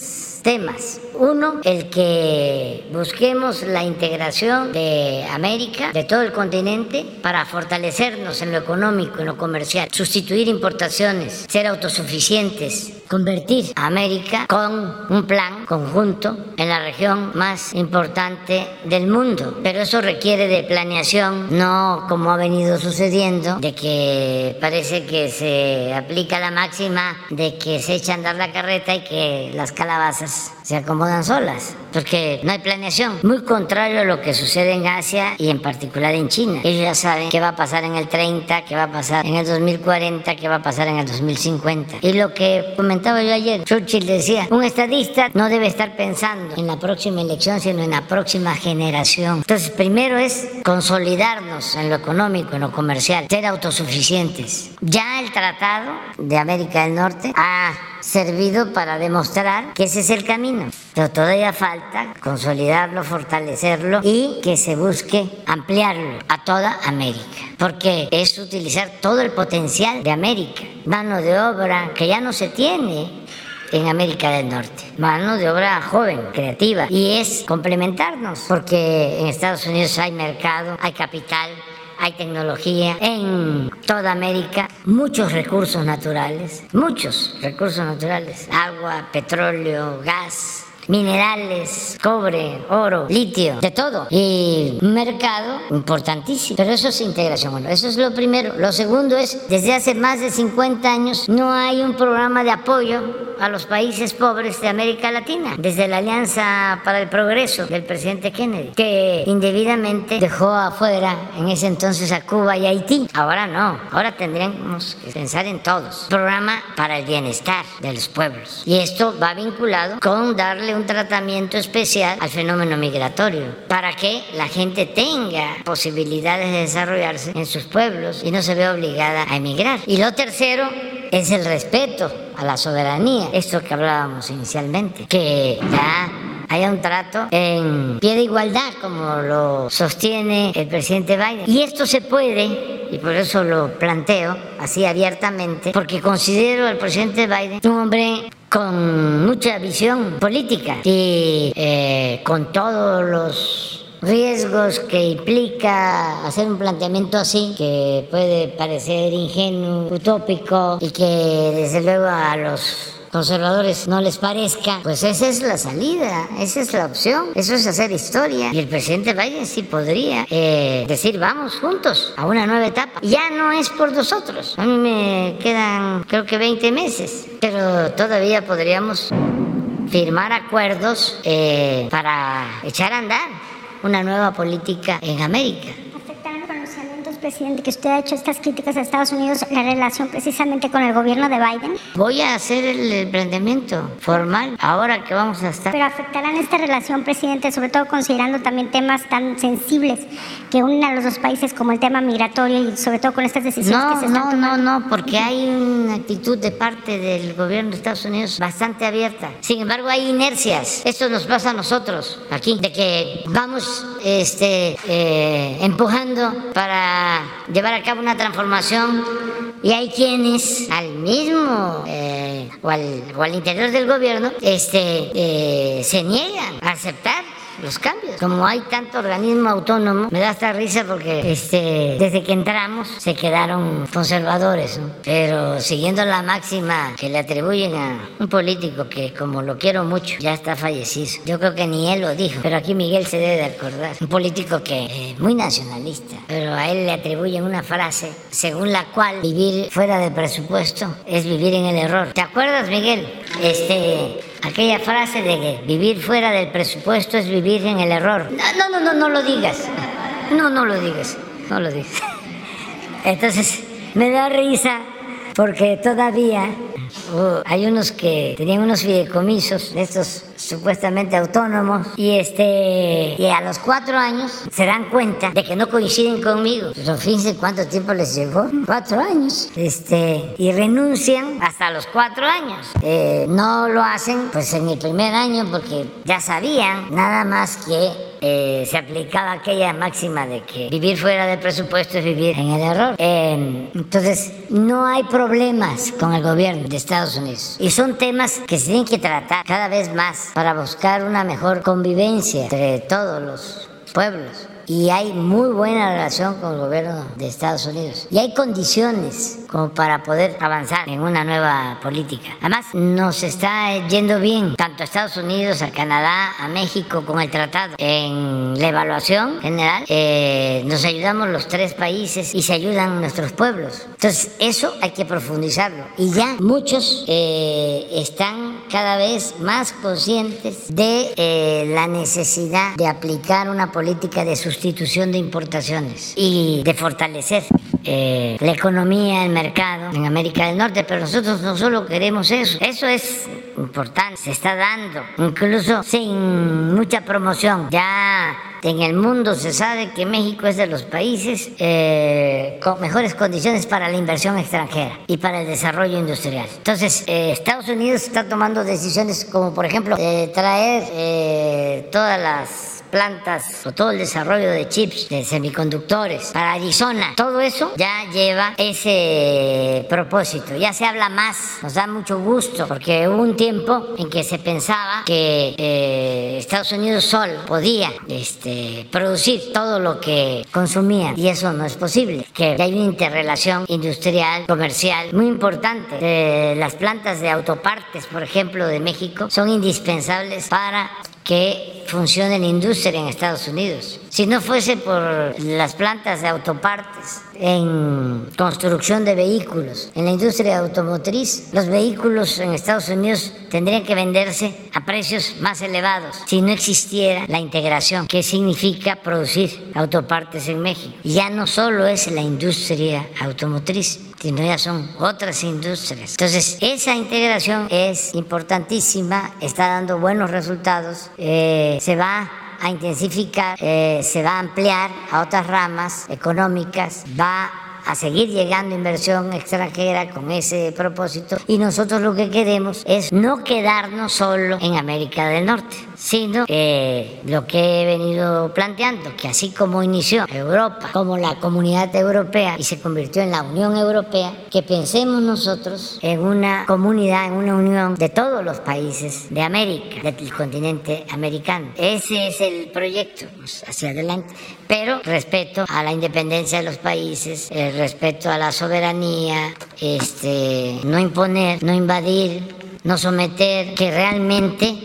temas. Uno, el que busquemos la integración de América, de todo el continente, para fortalecernos en lo económico, en lo comercial, sustituir importaciones, ser autosuficientes, convertir a América con un plan conjunto en la región más importante del mundo. Pero eso requiere de planeación, no como ha venido sucediendo, de que parece que se aplica la máxima de que se echa a andar la carreta y que las calabazas se acomodan solas, porque no hay planeación. Muy contrario a lo que sucede en Asia y en particular en China. Ellos ya saben qué va a pasar en el 30, qué va a pasar en el 2040, qué va a pasar en el 2050. Y lo que comentaba yo ayer, Churchill decía, un estadista no debe estar pensando en la próxima elección, sino en la próxima generación. Entonces, primero es consolidarnos en lo económico, en lo comercial, ser autosuficientes. Ya el Tratado de América del Norte ha servido para demostrar que ese es el camino. Pero todavía falta consolidarlo, fortalecerlo y que se busque ampliarlo a toda América. Porque es utilizar todo el potencial de América. Mano de obra que ya no se tiene en América del Norte. Mano de obra joven, creativa. Y es complementarnos, porque en Estados Unidos hay mercado, hay capital, hay tecnología en toda América, muchos recursos naturales, muchos recursos naturales, agua, petróleo, gas, minerales, cobre, oro, litio, de todo. Y un mercado importantísimo. Pero eso es integración. Bueno, eso es lo primero. Lo segundo es, desde hace más de 50 años no hay un programa de apoyo a los países pobres de América Latina, desde la Alianza para el Progreso del presidente Kennedy, que indebidamente dejó afuera en ese entonces a Cuba y Haití. Ahora no, ahora tendríamos que pensar en todos. Programa para el bienestar de los pueblos. Y esto va vinculado con darle un tratamiento especial al fenómeno migratorio, para que la gente tenga posibilidades de desarrollarse en sus pueblos y no se vea obligada a emigrar. Y lo tercero es el respeto a la soberanía, esto que hablábamos inicialmente, que ya haya un trato en pie de igualdad, como lo sostiene el presidente Biden. Y esto se puede, y por eso lo planteo así abiertamente, porque considero al presidente Biden un hombre con mucha visión política y eh, con todos los riesgos que implica hacer un planteamiento así, que puede parecer ingenuo, utópico y que desde luego a los conservadores no les parezca, pues esa es la salida, esa es la opción, eso es hacer historia. Y el presidente Biden sí podría eh, decir, vamos juntos a una nueva etapa. Ya no es por nosotros, a mí me quedan creo que 20 meses, pero todavía podríamos firmar acuerdos eh, para echar a andar una nueva política en América presidente, que usted ha hecho estas críticas a Estados Unidos, la relación precisamente con el gobierno de Biden? Voy a hacer el planteamiento formal ahora que vamos a estar. Pero afectarán esta relación, presidente, sobre todo considerando también temas tan sensibles que unen a los dos países como el tema migratorio y sobre todo con estas decisiones no, que se están no, tomando. No, no, porque hay una actitud de parte del gobierno de Estados Unidos bastante abierta. Sin embargo, hay inercias. Esto nos pasa a nosotros aquí, de que vamos este, eh, empujando para llevar a cabo una transformación. Y hay quienes al mismo eh, o, al, o, al, interior del gobierno este, eh, se niegan a aceptar los cambios. Como hay tanto organismo autónomo, me da hasta risa porque este, desde que entramos se quedaron conservadores, ¿no? pero siguiendo la máxima que le atribuyen a un político que como lo quiero mucho, ya está fallecido. Yo creo que ni él lo dijo, pero aquí Miguel se debe de acordar. Un político que es muy nacionalista, pero a él le atribuyen una frase según la cual vivir fuera del presupuesto es vivir en el error. ¿Te acuerdas, Miguel? Este, aquella frase de que vivir fuera del presupuesto es vivir en el error. No, no, no, no lo digas. No, no lo digas. No lo digas. Entonces, me da risa porque todavía uh, hay unos que tenían unos fideicomisos, estos supuestamente autónomos y este y a los cuatro años se dan cuenta de que no coinciden conmigo. Pero fíjense cuánto tiempo les llevó, cuatro años, este y renuncian hasta los cuatro años. Eh, no lo hacen pues en el primer año porque ya sabían nada más que eh, se aplicaba aquella máxima de que vivir fuera del presupuesto es vivir en el error. Eh, entonces, no hay problemas con el gobierno de Estados Unidos. Y son temas que se tienen que tratar cada vez más para buscar una mejor convivencia entre todos los pueblos y hay muy buena relación con el gobierno de Estados Unidos. Y hay condiciones como para poder avanzar en una nueva política. Además, nos está yendo bien tanto a Estados Unidos, a Canadá, a México con el tratado. En la evaluación general eh, nos ayudamos los tres países y se ayudan nuestros pueblos. Entonces, eso hay que profundizarlo. Y ya muchos eh, están cada vez más conscientes de eh, la necesidad de aplicar una política de sustitución de importaciones y de fortalecer eh, la economía, el mercado en América del Norte, pero nosotros no solo queremos eso, eso es importante, se está dando, incluso sin mucha promoción. Ya en el mundo se sabe que México es de los países eh, con mejores condiciones para la inversión extranjera y para el desarrollo industrial. Entonces, eh, Estados Unidos está tomando decisiones como, por ejemplo, traer todas las plantas o todo el desarrollo de chips, de semiconductores para Arizona, todo eso ya lleva ese propósito. Ya se habla más, nos da mucho gusto, porque hubo un tiempo en que se pensaba que eh, Estados Unidos solo podía este, producir todo lo que consumía y eso no es posible, que hay una interrelación industrial, comercial muy importante. Eh, las plantas de autopartes, por ejemplo, de México, son indispensables para que funcione la industria en Estados Unidos. Si no fuese por las plantas de autopartes, en construcción de vehículos, en la industria automotriz, los vehículos en Estados Unidos tendrían que venderse a precios más elevados si no existiera la integración, que significa producir autopartes en México. Ya no solo es la industria automotriz, sino ya son otras industrias. Entonces, esa integración es importantísima, está dando buenos resultados, eh, se va a intensificar, eh, se va a ampliar a otras ramas económicas, va a seguir llegando inversión extranjera con ese propósito. Y nosotros lo que queremos es no quedarnos solo en América del Norte, sino eh, lo que he venido planteando, que así como inició Europa como la comunidad europea y se convirtió en la Unión Europea, que pensemos nosotros en una comunidad, en una unión de todos los países de América, del continente americano. Ese es el proyecto. Hacia adelante, pero respeto a la independencia de los países, el respeto a la soberanía, este, no imponer, no invadir, no someter, que realmente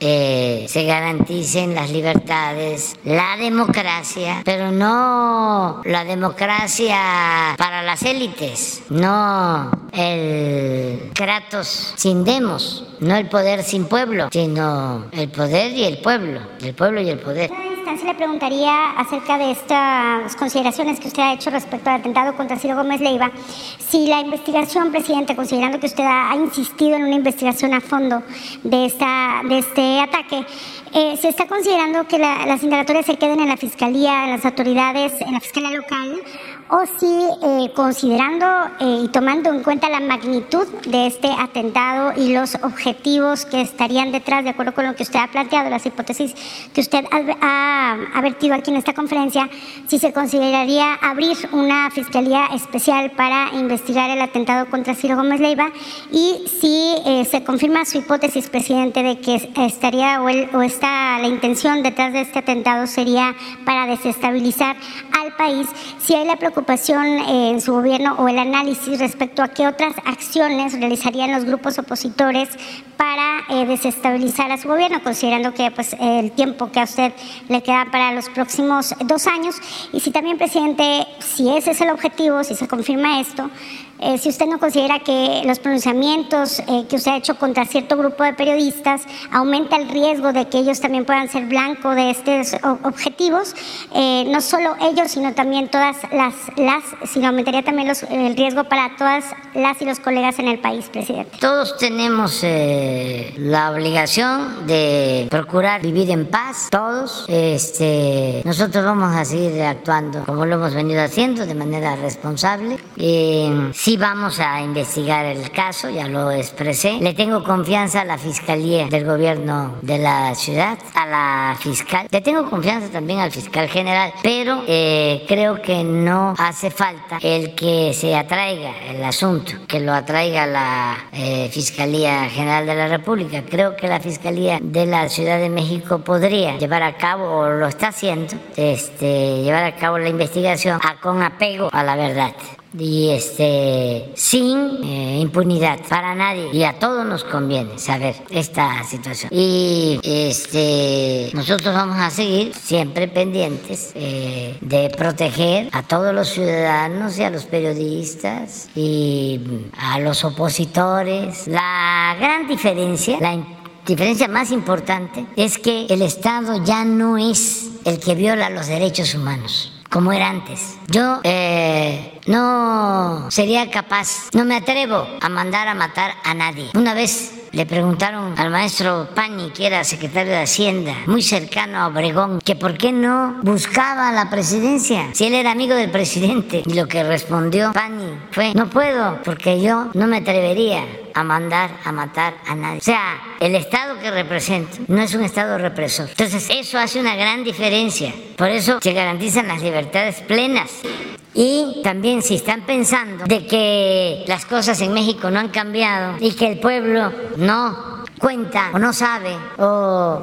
eh, se garanticen las libertades, la democracia, pero no la democracia para las élites, no el Kratos sin demos, no el poder sin pueblo, sino el poder y el pueblo, el pueblo y el poder se le preguntaría acerca de estas consideraciones que usted ha hecho respecto al atentado contra Ciro Gómez Leiva, si la investigación, presidente, considerando que usted ha, insistido en una investigación a fondo de, esta, de este ataque, eh, se está considerando que las indagatorias se queden en la fiscalía, en las autoridades, en la fiscalía local, o si eh, considerando eh, y tomando en cuenta la magnitud de este atentado y los objetivos que estarían detrás, de acuerdo con lo que usted ha planteado, las hipótesis que usted ha, ha vertido aquí en esta conferencia, si se consideraría abrir una fiscalía especial para investigar el atentado contra Ciro Gómez Leiva y si eh, se confirma su hipótesis, presidente, de que estaría o, o está la intención detrás de este atentado sería para desestabilizar al país, si hay la preocupación eh, en su gobierno o el análisis respecto a qué otras acciones realizarían los grupos opositores para eh, desestabilizar a su gobierno, considerando que pues, el tiempo que a usted le queda para los próximos dos años. Y si también, presidente, si ese es el objetivo, si se confirma esto, eh, si usted no considera que los pronunciamientos eh, que usted ha hecho contra cierto grupo de periodistas aumenta el riesgo de que ellos también puedan ser blanco de estos objetivos, eh, no solo ellos, sino también todas las las, sino aumentaría también el riesgo para todas las y los colegas en el país, presidente. Todos tenemos la obligación de procurar vivir en paz, todos. Este, nosotros vamos a seguir actuando como lo hemos venido haciendo de manera responsable. Eh, sí vamos a investigar el caso, ya lo expresé. Le tengo confianza a la Fiscalía del Gobierno de la ciudad, a la fiscal. Le tengo confianza también al fiscal general, pero eh, creo que no hace falta el que se atraiga el asunto, que lo atraiga la eh, Fiscalía General de la República. Creo que la Fiscalía de la Ciudad de México podría llevar a cabo, o lo está haciendo, este, llevar a cabo la investigación a, con apego a la verdad y este sin eh, impunidad para nadie. Y a todos nos conviene saber esta situación. Y este nosotros vamos a seguir siempre pendientes eh, de proteger a todos los ciudadanos y a los periodistas y a los opositores. La gran diferencia la diferencia más importante es que el Estado ya no es el que viola los derechos humanos como era antes. Yo eh, no sería capaz, no me atrevo a mandar a matar a nadie. Una vez le preguntaron al maestro Pani, que era secretario de Hacienda, muy cercano a Obregón, que por qué no buscaba la presidencia, si él era amigo del presidente. Y lo que respondió Pani fue, no puedo, porque yo no me atrevería a mandar a matar a nadie. O sea, el Estado que represento no es un Estado represor. Entonces, eso hace una gran diferencia. Por eso se garantizan las libertades plenas. Y también si están pensando de que las cosas en México no han cambiado y que el pueblo no cuenta o no sabe o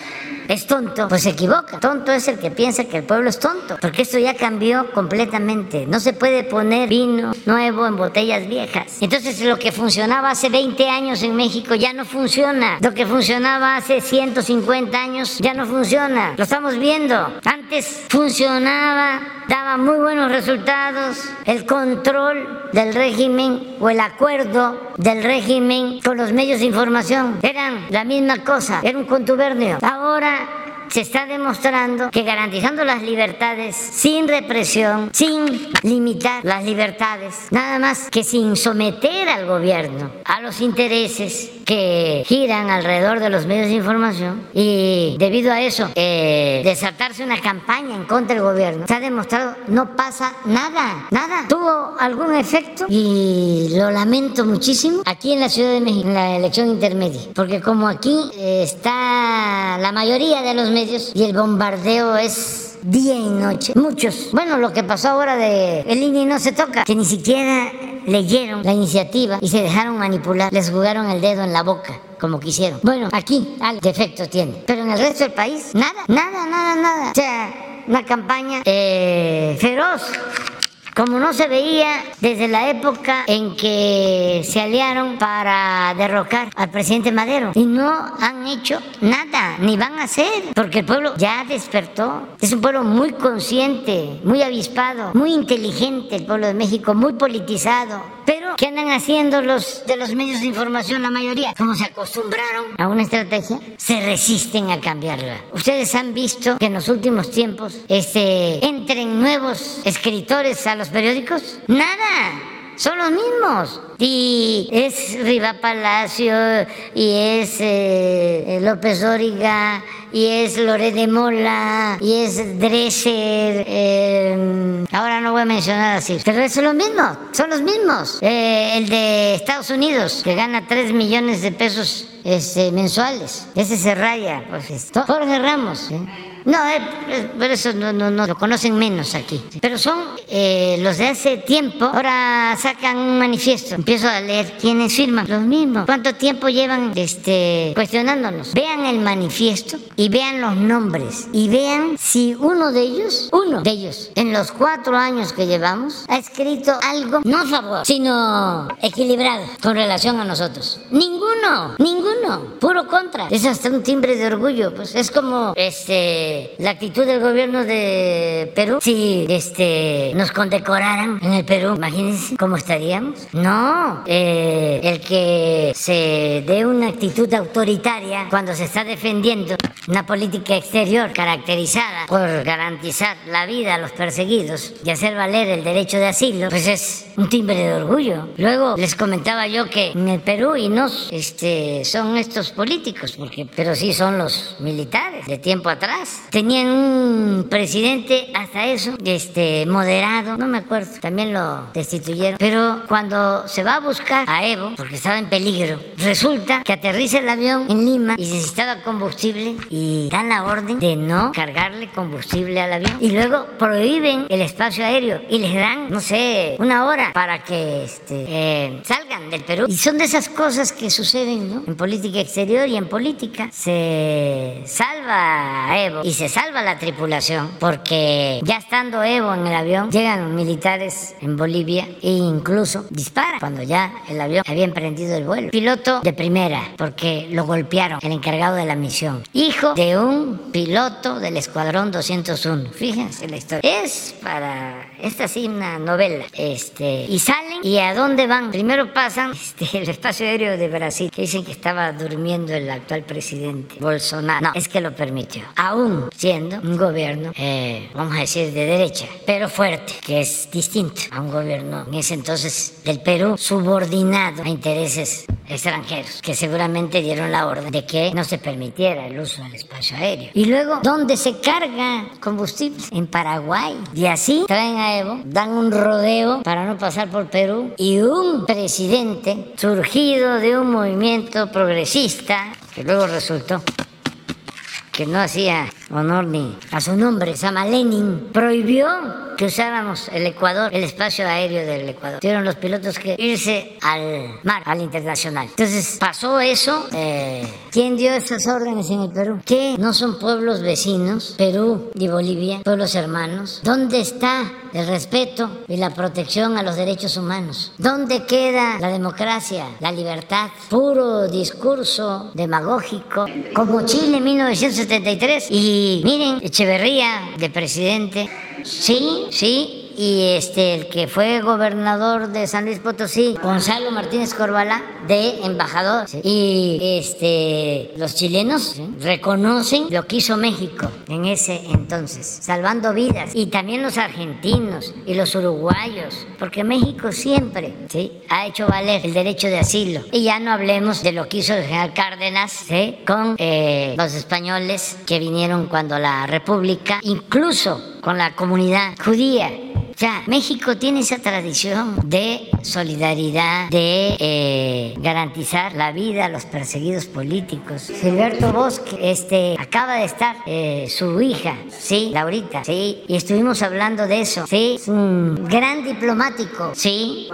es tonto, pues se equivoca. Tonto es el que piensa que el pueblo es tonto, porque esto ya cambió completamente. No se puede poner vino nuevo en botellas viejas. Entonces lo que funcionaba hace 20 años en México ya no funciona. Lo que funcionaba hace 150 años ya no funciona. Lo estamos viendo. Antes funcionaba, daba muy buenos resultados. El control del régimen o el acuerdo del régimen con los medios de información eran la misma cosa, era un contubernio. Ahora se está demostrando que garantizando las libertades sin represión, sin limitar las libertades, nada más que sin someter al gobierno a los intereses que giran alrededor de los medios de información y debido a eso eh, desatarse una campaña en contra del gobierno, se ha demostrado no pasa nada, nada. Tuvo algún efecto y lo lamento muchísimo aquí en la Ciudad de México, en la elección intermedia, porque como aquí está la mayoría de los medios y el bombardeo es día y noche. Muchos. Bueno, lo que pasó ahora de el INE no se toca, que ni siquiera leyeron la iniciativa y se dejaron manipular, les jugaron el dedo en la boca como quisieron. Bueno, aquí al defecto tiene, pero en el resto del país nada, nada, nada, nada. O sea, una campaña eh, feroz como no se veía desde la época en que se aliaron para derrocar al presidente Madero. Y no han hecho nada, ni van a hacer, porque el pueblo ya despertó. Es un pueblo muy consciente, muy avispado, muy inteligente el pueblo de México, muy politizado. Pero, ¿qué andan haciendo los de los medios de información, la mayoría? Como se acostumbraron a una estrategia, se resisten a cambiarla. Ustedes han visto que en los últimos tiempos este, entren nuevos escritores a los periódicos? Nada, son los mismos. Y es Riva Palacio, y es eh, López Dóriga, y es Loré de Mola, y es Dresser. Eh, ahora no voy a mencionar así, pero son los mismos, son los mismos. Eh, el de Estados Unidos, que gana 3 millones de pesos este, mensuales, ese se raya, pues, Jorge Ramos. No, eh, pero eso no, no, no, lo conocen menos aquí. Pero son eh, los de hace tiempo. Ahora sacan un manifiesto. Empiezo a leer quiénes firman. Los mismos. ¿Cuánto tiempo llevan este, cuestionándonos? Vean el manifiesto y vean los nombres. Y vean si uno de ellos, uno de ellos, en los cuatro años que llevamos, ha escrito algo no a favor, sino equilibrado con relación a nosotros. Ninguno, ninguno, puro contra. Es hasta un timbre de orgullo, pues es como este la actitud del gobierno de Perú. Si este nos condecoraran en el Perú, imagínense cómo estaríamos. No, eh, el que se dé una actitud autoritaria cuando se está defendiendo una política exterior caracterizada por garantizar la vida a los perseguidos y hacer valer el derecho de asilo, pues es un timbre de orgullo. Luego les comentaba yo que en el Perú y no este, son estos políticos, porque, pero sí son los militares de tiempo atrás. Tenían un presidente hasta eso, este, moderado, no me acuerdo, también lo destituyeron. Pero cuando se va a buscar a Evo, porque estaba en peligro, resulta que aterriza el avión en Lima y necesitaba combustible y dan la orden de no cargarle combustible al avión. Y luego prohíben el espacio aéreo y les dan, no sé, una hora para que este, eh, salgan del Perú. Y son de esas cosas que suceden ¿no? en política exterior y en política. Se salva a Evo y se salva la tripulación porque ya estando Evo en el avión, llegan militares en Bolivia e incluso disparan cuando ya el avión había emprendido el vuelo. Piloto de primera, porque lo golpearon, el encargado de la misión. Hijo de un piloto del Escuadrón 201. Fíjense la historia. Es para esta sí una novela. Este, y salen y a dónde van? Primero pasan este, el espacio aéreo de Brasil, que dicen que estaba durmiendo el actual presidente Bolsonaro. No, es que lo permitió. Aún siendo un gobierno, eh, vamos a decir, de derecha, pero fuerte, que es distinto a un gobierno en ese entonces del Perú subordinado a intereses extranjeros, que seguramente dieron la orden de que no se permitiera el uso del espacio aéreo. Y luego, ¿dónde se carga combustible? En Paraguay. Y así traen a Dan un rodeo para no pasar por Perú y un presidente surgido de un movimiento progresista que luego resultó que no hacía honor ni a su nombre, Sama Lenin, prohibió que usáramos el Ecuador, el espacio aéreo del Ecuador. Tuvieron los pilotos que irse al mar, al internacional. Entonces pasó eso. Eh, ¿Quién dio esas órdenes en el Perú? ¿Qué? No son pueblos vecinos, Perú y Bolivia, pueblos hermanos. ¿Dónde está el respeto y la protección a los derechos humanos? ¿Dónde queda la democracia, la libertad? Puro discurso demagógico, como Chile en 1973. Y miren, Echeverría de presidente, sí, sí, y este el que fue gobernador de San Luis Potosí, Gonzalo Martínez Corvala, de embajador. Y este los chilenos reconocen lo que hizo México en ese entonces, salvando vidas. Y también los argentinos y los uruguayos, porque México siempre ¿sí? ha hecho valer el derecho de asilo. Y ya no hablemos de lo que hizo el general Cárdenas con eh, los españoles que vinieron cuando la República, incluso con la comunidad judía. Ya, México tiene esa tradición de solidaridad, de eh, garantizar la vida a los perseguidos políticos. Gilberto Bosque, este, acaba de estar eh, su hija, sí, Laurita, sí, y estuvimos hablando de eso, sí, es un gran diplomático, sí.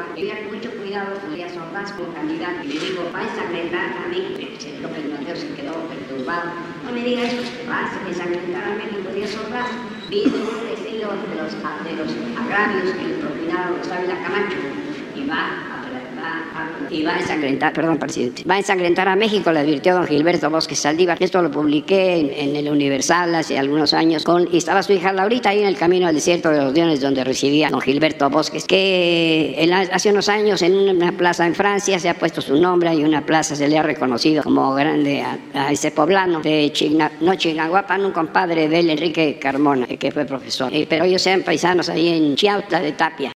mucho cuidado con Elías Ordaz candidato y le digo, va a ensangrentar a México, López Mateo se quedó perturbado. No me digas eso, va a ensangrentar a México, Elías Ordaz, viene de los, de los agravios que le propinaron los Ávila Camacho y va y va a ensangrentar, perdón, presidente, va a ensangrentar a México, le advirtió don Gilberto Bosque Saldívar. Esto lo publiqué en, el Universal hace algunos años con, y estaba su hija Laurita ahí en el camino al desierto de los Diones donde residía don Gilberto Bosques, que hace unos años en una plaza en Francia se ha puesto su nombre y una plaza se le ha reconocido como grande a, ese poblano de Chigna, no Chignahuapan, un compadre de él, Enrique Carmona, que fue profesor. Eh, pero ellos sean paisanos ahí en Chiautla de Tapia.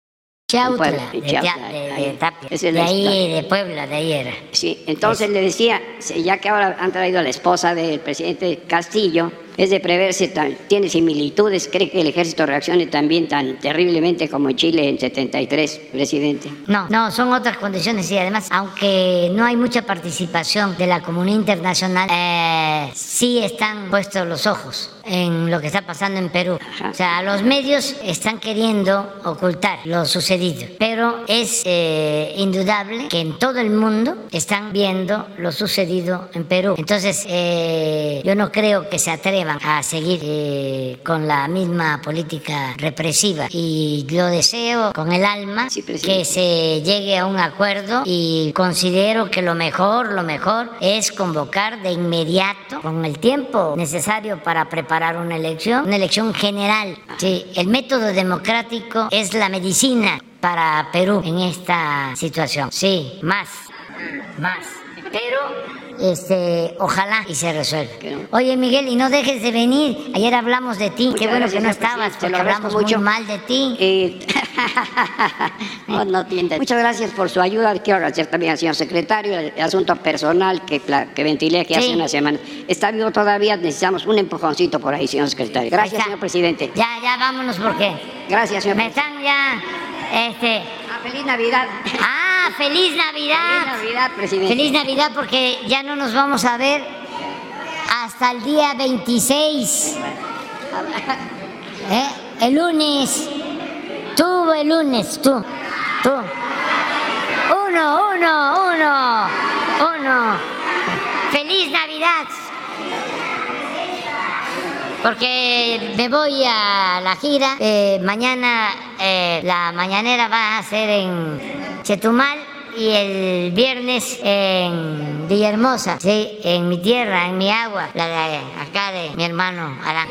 Chautla, de, de, Tapia, de ahí, de Puebla, de ahí era. Sí, entonces le decía, ya que ahora han traído a la esposa del presidente Castillo, es de preverse, tiene similitudes, cree que el ejército reaccione también tan terriblemente como Chile en 73, presidente. No, no, son otras condiciones y además, aunque no hay mucha participación de la comunidad internacional, eh, sí están puestos los ojos en lo que está pasando en Perú. O sea, los medios están queriendo ocultar lo sucedido, pero es eh, indudable que en todo el mundo están viendo lo sucedido en Perú. Entonces, eh, yo no creo que se atrevan llevan a seguir eh, con la misma política represiva. Y lo deseo con el alma que se llegue a un acuerdo y considero que lo mejor, lo mejor es convocar de inmediato, con el tiempo necesario para preparar una elección, una elección general. Sí, el método democrático es la medicina para Perú en esta situación. Sí, más, más. Pero este, ojalá y se resuelva. Oye, Miguel, y no dejes de venir. Ayer hablamos de ti. Qué bueno que no estabas, porque hablamos mucho mal de ti. no, no Muchas gracias por su ayuda. Quiero agradecer también al señor secretario el asunto personal que, que ventilé que hace una semana. Está vivo todavía, necesitamos un empujoncito por ahí, señor secretario. Gracias, señor presidente. Ya, ya, vámonos porque. Gracias, señor Me están ya. Este. Feliz Navidad. Ah, feliz Navidad. Feliz Navidad, presidente. Feliz Navidad porque ya no nos vamos a ver hasta el día 26. ¿Eh? El lunes. Tú el lunes, tú. Tú. Uno, uno, uno. Uno. Feliz Navidad porque me voy a la gira. Eh, mañana eh, la mañanera va a ser en Chetumal y el viernes en Villahermosa, sí, en mi tierra, en mi agua, la de acá de mi hermano Adán.